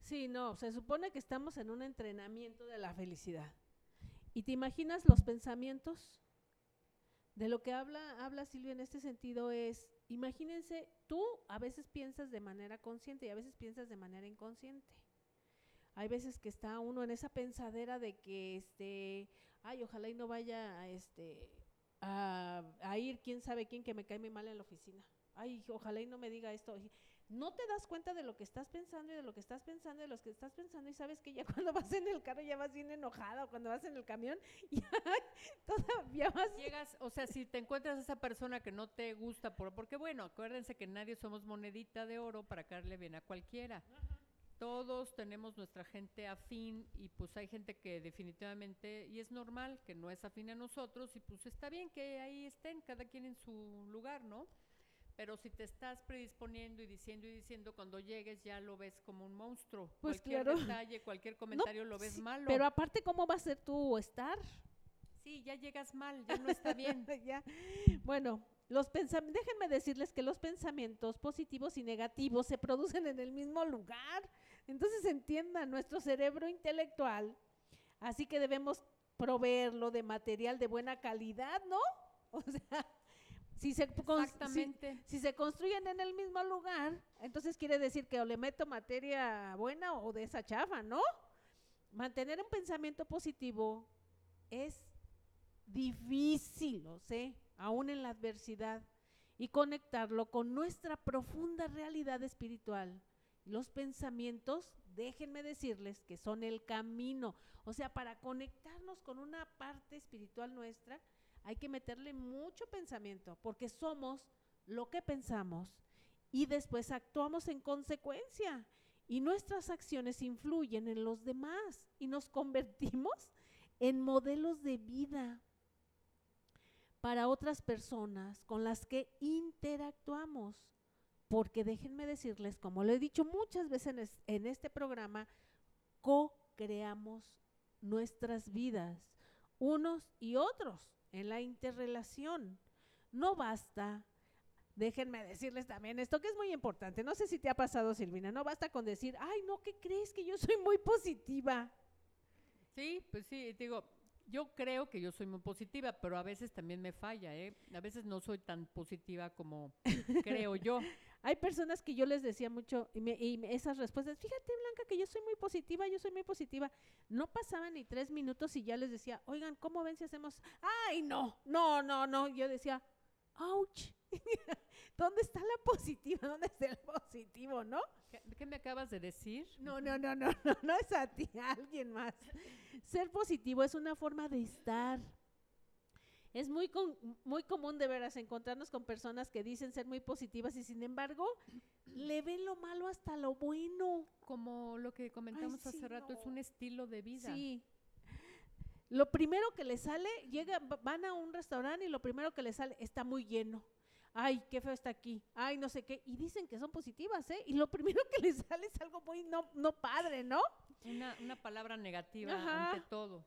Sí, no, se supone que estamos en un entrenamiento de la felicidad. ¿Y te imaginas los pensamientos? De lo que habla, habla Silvia en este sentido es, imagínense, tú a veces piensas de manera consciente y a veces piensas de manera inconsciente. Hay veces que está uno en esa pensadera de que, este, ay, ojalá y no vaya a, este, a, a ir quién sabe quién que me cae muy mal en la oficina. Ay, ojalá y no me diga esto no te das cuenta de lo que estás pensando y de lo que estás pensando y de lo que estás pensando y sabes que ya cuando vas en el carro ya vas bien enojada o cuando vas en el camión ya todavía vas llegas o sea si te encuentras a esa persona que no te gusta por porque bueno acuérdense que nadie somos monedita de oro para caerle bien a cualquiera. Todos tenemos nuestra gente afín y pues hay gente que definitivamente y es normal que no es afín a nosotros y pues está bien que ahí estén cada quien en su lugar no pero si te estás predisponiendo y diciendo y diciendo, cuando llegues ya lo ves como un monstruo. Pues cualquier detalle, cualquier comentario lo ves malo. Pero aparte, ¿cómo va a ser tu estar? Sí, ya llegas mal, ya no está bien. ya. Bueno, los déjenme decirles que los pensamientos positivos y negativos se producen en el mismo lugar. Entonces entiendan, nuestro cerebro intelectual, así que debemos proveerlo de material de buena calidad, ¿no? O sea, si se, si, se construyen en el mismo lugar, entonces quiere decir que o le meto materia buena o de esa chafa, ¿no? Mantener un pensamiento positivo es difícil, lo sé, aún en la adversidad, y conectarlo con nuestra profunda realidad espiritual. Los pensamientos, déjenme decirles que son el camino, o sea, para conectarnos con una parte espiritual nuestra, hay que meterle mucho pensamiento, porque somos lo que pensamos y después actuamos en consecuencia. Y nuestras acciones influyen en los demás y nos convertimos en modelos de vida para otras personas con las que interactuamos. Porque déjenme decirles, como lo he dicho muchas veces en, este programa, co-creamos nuestras vidas, unos y otros en la interrelación. No basta, déjenme decirles también esto que es muy importante, no sé si te ha pasado Silvina, no basta con decir, ay, no, ¿qué crees? Que yo soy muy positiva. Sí, pues sí, digo, yo creo que yo soy muy positiva, pero a veces también me falla, ¿eh? A veces no soy tan positiva como creo yo. Hay personas que yo les decía mucho, y, esas respuestas, fíjate Blanca que yo soy muy positiva, yo soy muy positiva. No pasaban ni tres minutos y ya les decía, oigan, ¿cómo ven si hacemos? Ay, no, no, no, no. Yo decía, ouch, ¿dónde está la positiva? ¿Dónde está el positivo, no? ¿Qué, me acabas de decir? No, no, no, no, no, no es a ti, a alguien más. Ser positivo es una forma de estar es muy, muy común de veras encontrarnos con personas que dicen ser muy positivas y sin embargo le ven lo malo hasta lo bueno. Como lo que comentamos hace rato, es un estilo de vida. Sí. Lo primero que les sale, llega, van a un restaurante y lo primero que les sale está muy lleno. Ay, qué feo está aquí. Ay, no sé qué. Y dicen que son positivas, ¿eh? Y lo primero que les sale es algo muy no, no padre, ¿no? Una, una palabra negativa ante todo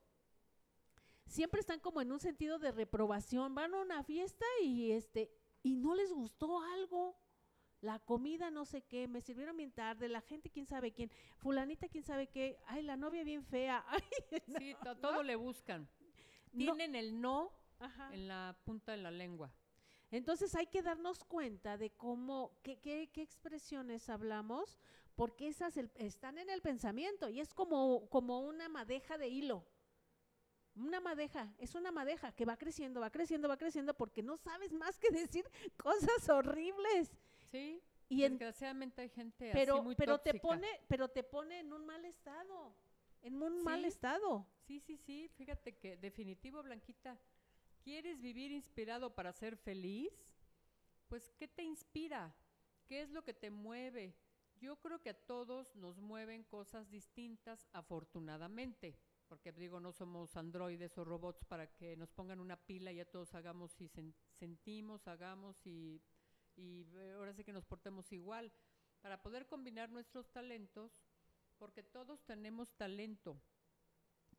siempre están como en un sentido de reprobación. Van a una fiesta y este y no les gustó algo. La comida no sé qué, me sirvieron bien tarde, la gente quién sabe quién, fulanita quién sabe qué, ay, la novia bien fea. sí, todo le buscan. Tienen el no en la punta de la lengua. Entonces hay que darnos cuenta de cómo, qué, qué, qué expresiones hablamos, porque esas están en el pensamiento y es como, como una madeja de hilo. Una madeja, es una madeja que va creciendo, va creciendo, va creciendo porque no sabes más que decir cosas horribles. Sí. Y desgraciadamente hay gente pero, así muy pero te pone, pero te pone en un mal estado, en un mal estado. Sí, sí, sí. Fíjate que definitivo, Blanquita. ¿Quieres vivir inspirado para ser feliz? Pues, ¿qué te inspira? ¿Qué es lo que te mueve? Yo creo que a todos nos mueven cosas distintas, afortunadamente porque digo, no somos androides o robots para que nos pongan una pila y ya todos hagamos y sentimos, hagamos y, y ahora sí que nos portemos igual. para poder combinar nuestros talentos, porque todos tenemos talento,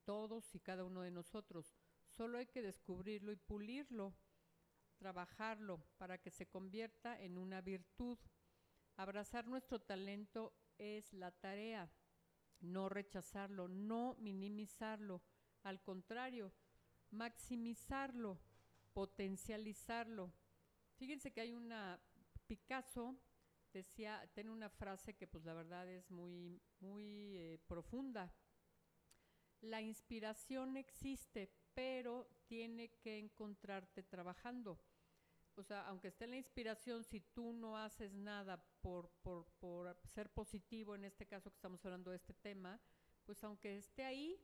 todos y cada uno de nosotros. Solo hay que descubrirlo y pulirlo, trabajarlo para que se convierta en una virtud. Abrazar nuestro talento es la tarea, no rechazarlo, no minimizarlo, al contrario, maximizarlo, potencializarlo. Fíjense que hay una Picasso decía, tiene una frase que pues la verdad es muy, muy eh, profunda. La inspiración existe, pero tiene que encontrarte trabajando. O sea, aunque esté la inspiración, si tú no haces nada por, por, por ser positivo, en este caso que estamos hablando de este tema, pues aunque esté ahí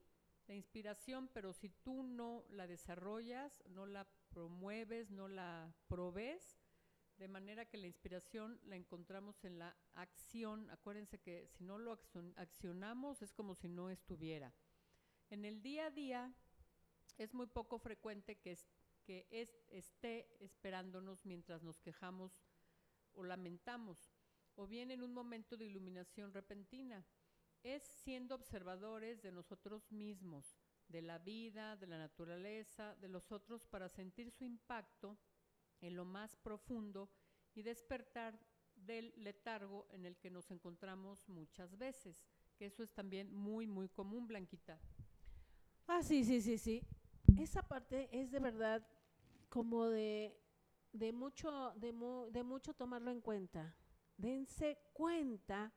la inspiración, pero si tú no la desarrollas, no la promueves, no la provees, de manera que la inspiración la encontramos en la acción. Acuérdense que si no lo accionamos es como si no estuviera. En el día a día es muy poco frecuente que, esté esperándonos mientras nos quejamos o lamentamos, o bien en un momento de iluminación repentina. Es siendo observadores de nosotros mismos, de la vida, de la naturaleza, de los otros, para sentir su impacto en lo más profundo y despertar del letargo en el que nos encontramos muchas veces, que eso es también muy, muy común, Blanquita. Ah, sí, sí, sí, sí. Esa parte es de verdad como de, de, mucho, de, de mucho tomarlo en cuenta. Dense cuenta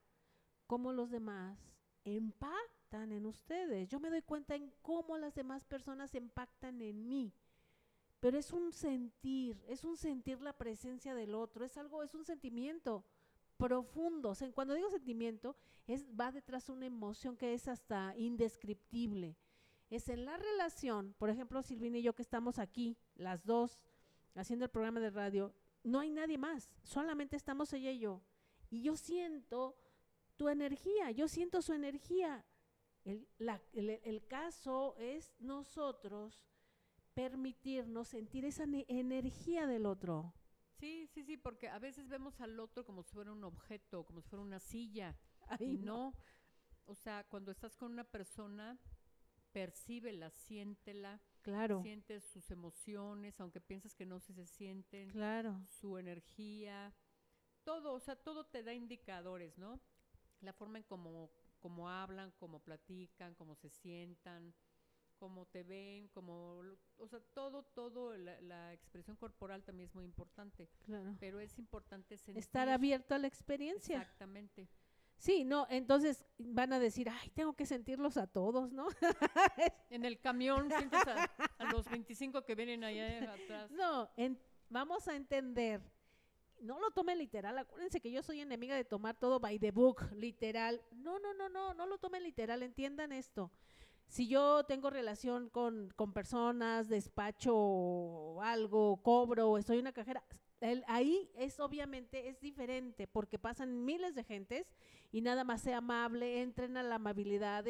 cómo los demás impactan en ustedes. Yo me doy cuenta en cómo las demás personas impactan en mí pero es un sentir, es un sentir la presencia del otro, es algo, es un sentimiento profundo. O sea, cuando digo sentimiento, es, va detrás una emoción que es hasta indescriptible. Es en la relación, por ejemplo, Silvina y yo que estamos aquí, las dos, haciendo el programa de radio, no hay nadie más, solamente estamos ella y yo. Y yo siento tu energía, yo siento su energía. el, el caso es nosotros permitirnos sentir esa energía del otro. Sí, sí, sí, porque a veces vemos al otro como si fuera un objeto, como si fuera una silla. y no. O sea, cuando estás con una persona, percíbela, siéntela. Claro. Sientes sus emociones, aunque piensas que no se, se sienten. Claro. Su energía. Todo, o sea, todo te da indicadores, ¿no? La forma en cómo, cómo hablan, cómo platican, cómo se sientan cómo te ven, como, o sea, todo, todo, la, expresión corporal también es muy importante. Claro. Pero es importante sentir. Estar abierto a la experiencia. Exactamente. Sí, no, entonces van a decir, ay, tengo que sentirlos a todos, ¿no? en el camión sientes a, los 25 que vienen allá atrás. No, vamos a entender. No lo tomen literal, acuérdense que yo soy enemiga de tomar todo by the book, literal. No, no, no, no, no lo tomen literal, entiendan esto si yo tengo relación con, con personas, despacho algo, cobro, estoy en una cajera, ahí es obviamente es diferente porque pasan miles de gentes y nada más sea amable, entrena la amabilidad,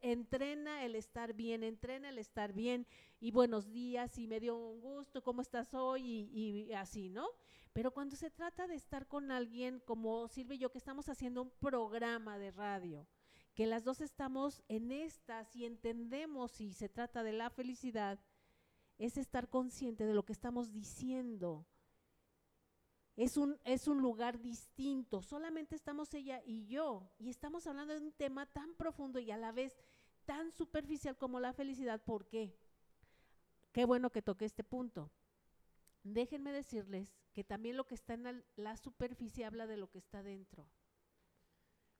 entrena el estar bien, entrena el estar bien y buenos días y me dio un gusto, ¿cómo estás hoy? Y, así, ¿no? Pero cuando se trata de estar con alguien como Silvia y yo que estamos haciendo un programa de radio, que las dos estamos en estas y entendemos si se trata de la felicidad, es estar consciente de lo que estamos diciendo. Es un, es un lugar distinto, solamente estamos ella y yo, y estamos hablando de un tema tan profundo y a la vez tan superficial como la felicidad. ¿Por qué? Qué bueno que toque este punto. Déjenme decirles que también lo que está en la, superficie habla de lo que está dentro.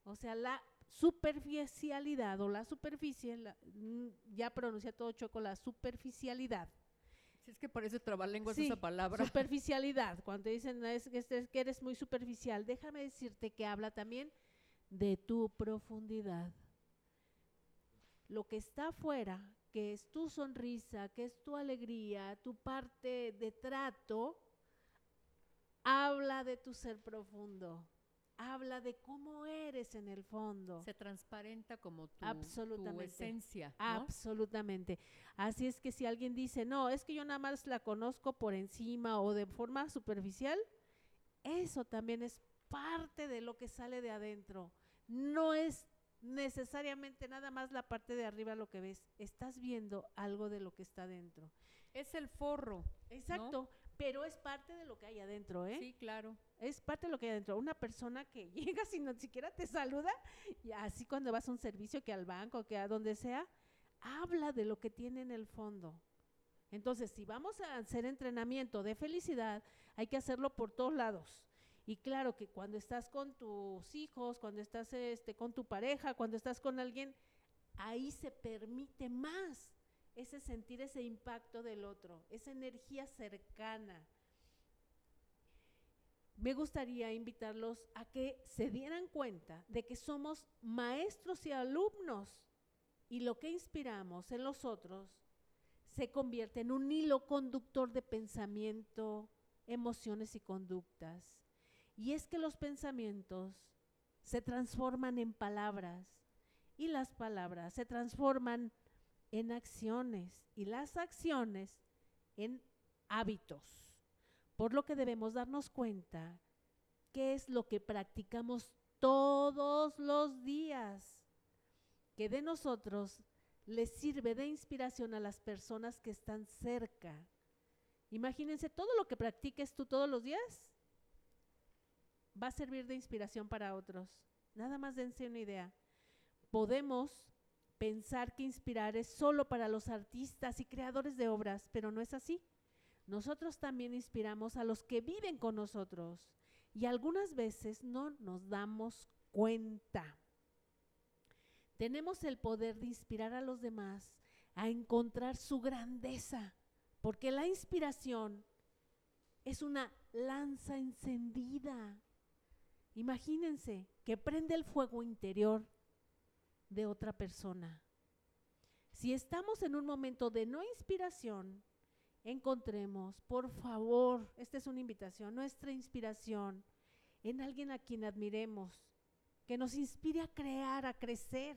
O sea, la superficialidad o la superficie, mm, ya pronuncia todo choco, la superficialidad. Si es que parece trabalenguas esa palabra. Superficialidad, cuando dicen es, es, que eres muy superficial, déjame decirte que habla también de tu profundidad. Lo que está afuera, que es tu sonrisa, que es tu alegría, tu parte de trato, habla de tu ser profundo habla de cómo eres en el fondo. Se transparenta como tu, Absolutamente. esencia. Absolutamente. Así es que si alguien dice, no, es que yo nada más la conozco por encima o de forma superficial, eso también es parte de lo que sale de adentro. No es necesariamente nada más la parte de arriba lo que ves. Estás viendo algo de lo que está dentro. Es el forro. Exacto, pero es parte de lo que hay adentro, ¿eh? Sí, claro. Es parte de lo que hay adentro. Una persona que llega sin ni siquiera te saluda, y así cuando vas a un servicio, que al banco, que a donde sea, habla de lo que tiene en el fondo. Entonces, si vamos a hacer entrenamiento de felicidad, hay que hacerlo por todos lados. Y claro que cuando estás con tus hijos, cuando estás este, con tu pareja, cuando estás con alguien, ahí se permite más ese sentir ese impacto del otro, esa energía cercana. Me gustaría invitarlos a que se dieran cuenta de que somos maestros y alumnos y lo que inspiramos en los otros se convierte en un hilo conductor de pensamiento, emociones y conductas. Y es que los pensamientos se transforman en palabras y las palabras se transforman en acciones y las acciones en hábitos. Por lo que debemos darnos cuenta qué es lo que practicamos todos los días, que de nosotros les sirve de inspiración a las personas que están cerca. Imagínense todo lo que practiques tú todos los días va a servir de inspiración para otros. Nada más dense una idea. Podemos pensar que inspirar es solo para los artistas y creadores de obras, pero no es así. Nosotros también inspiramos a los que viven con nosotros y algunas veces no nos damos cuenta. Tenemos el poder de inspirar a los demás a encontrar su grandeza, porque la inspiración es una lanza encendida Imagínense que prende el fuego interior de otra persona. Si estamos en un momento de no inspiración, encontremos, por favor, esta es una invitación, nuestra inspiración en alguien a quien admiremos, que nos inspire a crear, a crecer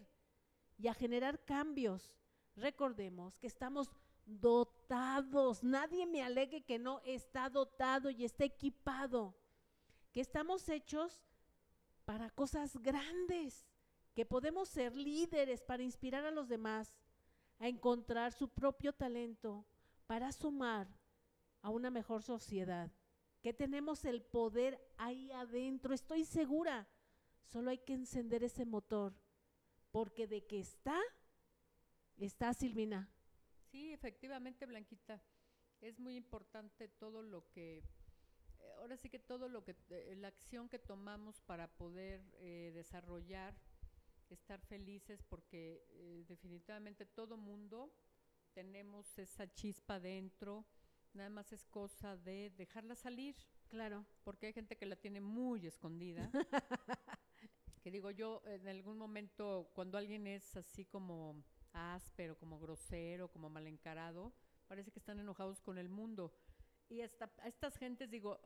y a generar cambios. Recordemos que estamos dotados, nadie me alegue que no está dotado y está equipado, que estamos hechos para cosas grandes, que podemos ser líderes para inspirar a los demás a encontrar su propio talento para sumar a una mejor sociedad, que tenemos el poder ahí adentro, estoy segura, solo hay que encender ese motor, porque de que está, está Silvina. Sí, efectivamente, Blanquita, es muy importante todo lo que ahora sí que todo lo que, eh, la acción que tomamos para poder eh, desarrollar, estar felices, porque eh, definitivamente todo mundo tenemos esa chispa dentro, nada más es cosa de dejarla salir. Claro. Porque hay gente que la tiene muy escondida. que digo yo, en algún momento, cuando alguien es así como áspero, como grosero, como mal encarado, parece que están enojados con el mundo y esta, a estas gentes, digo,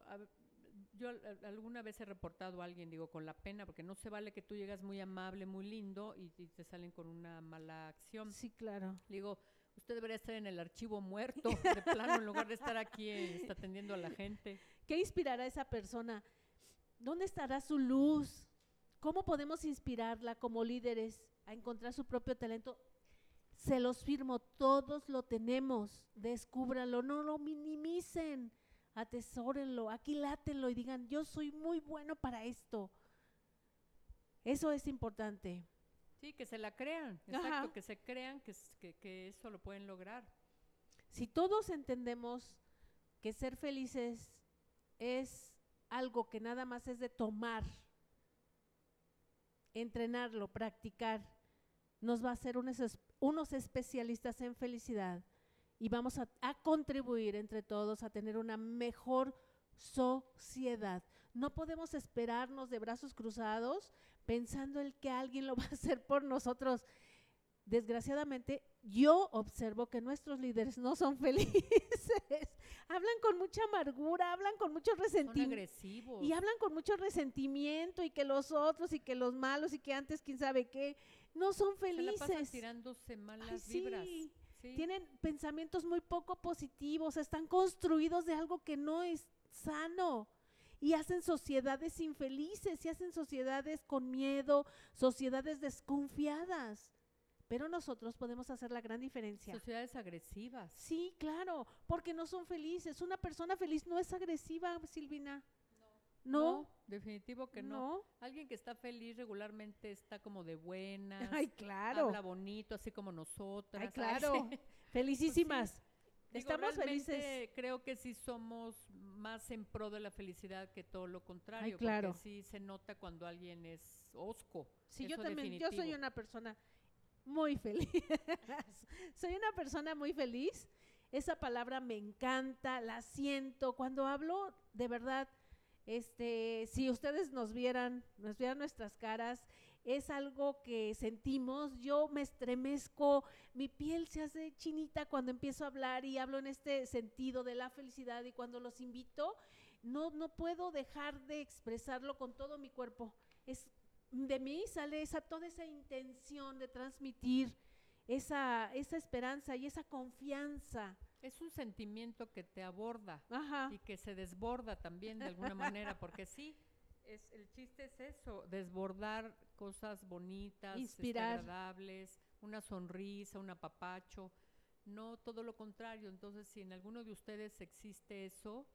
yo alguna vez he reportado a alguien, digo, con la pena, porque no se vale que tú llegas muy amable, muy lindo y, te salen con una mala acción. Sí, claro. digo, usted debería estar en el archivo muerto, de plano, en lugar de estar aquí está atendiendo a la gente. ¿Qué inspirará a esa persona? ¿Dónde estará su luz? ¿Cómo podemos inspirarla como líderes a encontrar su propio talento? Se los firmo, todos lo tenemos, descúbranlo, no lo minimicen, atesórenlo, aquilátenlo y digan, yo soy muy bueno para esto. Eso es importante. Sí, que se la crean, exacto, que se crean que, que, que eso lo pueden lograr. Si todos entendemos que ser felices es algo que nada más es de tomar, entrenarlo, practicar, nos va a hacer un unos especialistas en felicidad y vamos a, contribuir entre todos a tener una mejor sociedad. No podemos esperarnos de brazos cruzados pensando el que alguien lo va a hacer por nosotros. Desgraciadamente, yo observo que nuestros líderes no son felices. hablan con mucha amargura, hablan con mucho resentimiento. Y hablan con mucho resentimiento y que los otros y que los malos y que antes quién sabe qué no son felices. Se la tirándose malas vibras. Tienen pensamientos muy poco positivos, están construidos de algo que no es sano. y hacen sociedades infelices y hacen sociedades con miedo, sociedades desconfiadas. Pero nosotros podemos hacer la gran diferencia. Sociedades agresivas. Sí, claro, porque no son felices. Una persona feliz no es agresiva, Silvina. No. definitivo que no. Alguien que está feliz regularmente está como de buena. Ay, claro. Habla bonito, así como nosotras. Ay, claro. Felicísimas. Pues Estamos felices. Creo que sí somos más en pro de la felicidad que todo lo contrario. Ay, claro. Porque sí se nota cuando alguien es osco. Sí, yo también. Yo soy una persona muy feliz. Soy una persona muy feliz. Esa palabra me encanta, la siento. Cuando hablo, de verdad, este, si ustedes nos vieran, nos vieran nuestras caras, es algo que sentimos. Yo me estremezco, mi piel se hace chinita cuando empiezo a hablar y hablo en este sentido de la felicidad y cuando los invito, no, no puedo dejar de expresarlo con todo mi cuerpo. Es de mí sale esa, toda esa intención de transmitir esa, esa esperanza y esa confianza. Es un sentimiento que te aborda y que se desborda también de alguna manera, porque sí, es, el chiste es eso, desbordar cosas bonitas, Inspirar. agradables, una sonrisa, un apapacho, no todo lo contrario. Entonces, si en alguno de ustedes existe eso,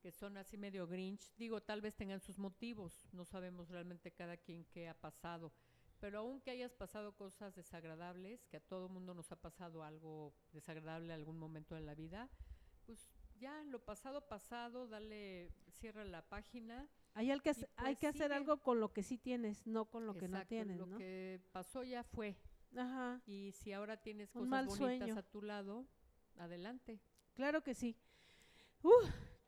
que son así medio grinch. Digo, tal vez tengan sus motivos, no sabemos realmente cada quien qué ha pasado. Pero aunque hayas pasado cosas desagradables, que a todo mundo nos ha pasado algo desagradable en algún momento de la vida, pues ya lo pasado pasado, dale, cierra la página. Hay, que, hay que pues hacer algo con lo que sí tienes, no con lo que no tienes, lo que pasó ya fue. Ajá. Y si ahora tienes cosas bonitas a tu lado, adelante. Claro que sí. Uh,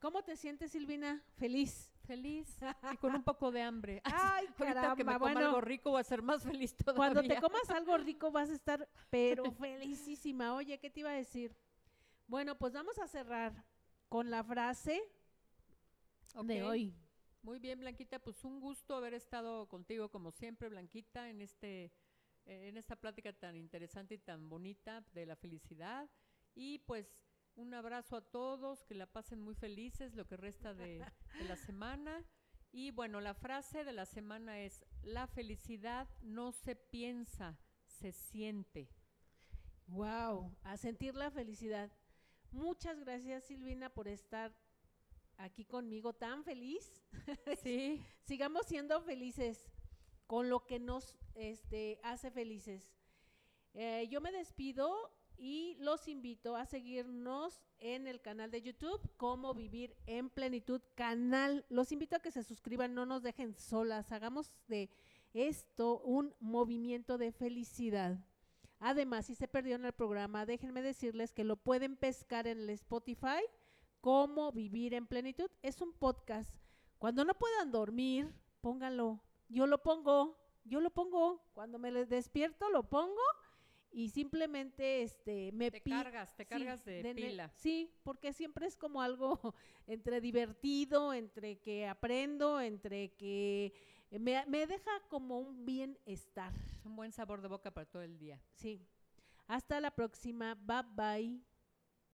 ¿Cómo te sientes, Silvina? Feliz. Feliz y con un poco de hambre. Ay, caramba, que me coma algo rico voy a ser más feliz todavía. Cuando te comas algo rico vas a estar, pero felicísima. Oye, ¿qué te iba a decir? Bueno, pues vamos a cerrar con la frase de hoy. Muy bien, Blanquita, pues un gusto haber estado contigo como siempre, Blanquita, en este en esta plática tan interesante y tan bonita de la felicidad y pues un abrazo a todos, que la pasen muy felices lo que resta de, la semana. Y bueno, la frase de la semana es, la felicidad no se piensa, se siente. Wow, a sentir la felicidad. Muchas gracias Silvina por estar aquí conmigo tan feliz. Sí. Sigamos siendo felices con lo que nos este, hace felices. Eh, yo me despido y los invito a seguirnos en el canal de YouTube, Cómo Vivir en Plenitud Canal. Los invito a que se suscriban, no nos dejen solas, hagamos de esto un movimiento de felicidad. Además, si se perdieron el programa, déjenme decirles que lo pueden pescar en el Spotify, Cómo Vivir en Plenitud. Es un podcast. Cuando no puedan dormir, pónganlo. Yo lo pongo, yo lo pongo. Cuando me despierto, lo pongo y simplemente este me te cargas, te cargas de, pila. Sí, porque siempre es como algo entre divertido, entre que aprendo, entre que me, me deja como un bienestar. Un buen sabor de boca para todo el día. Sí. Hasta la próxima. Bye bye.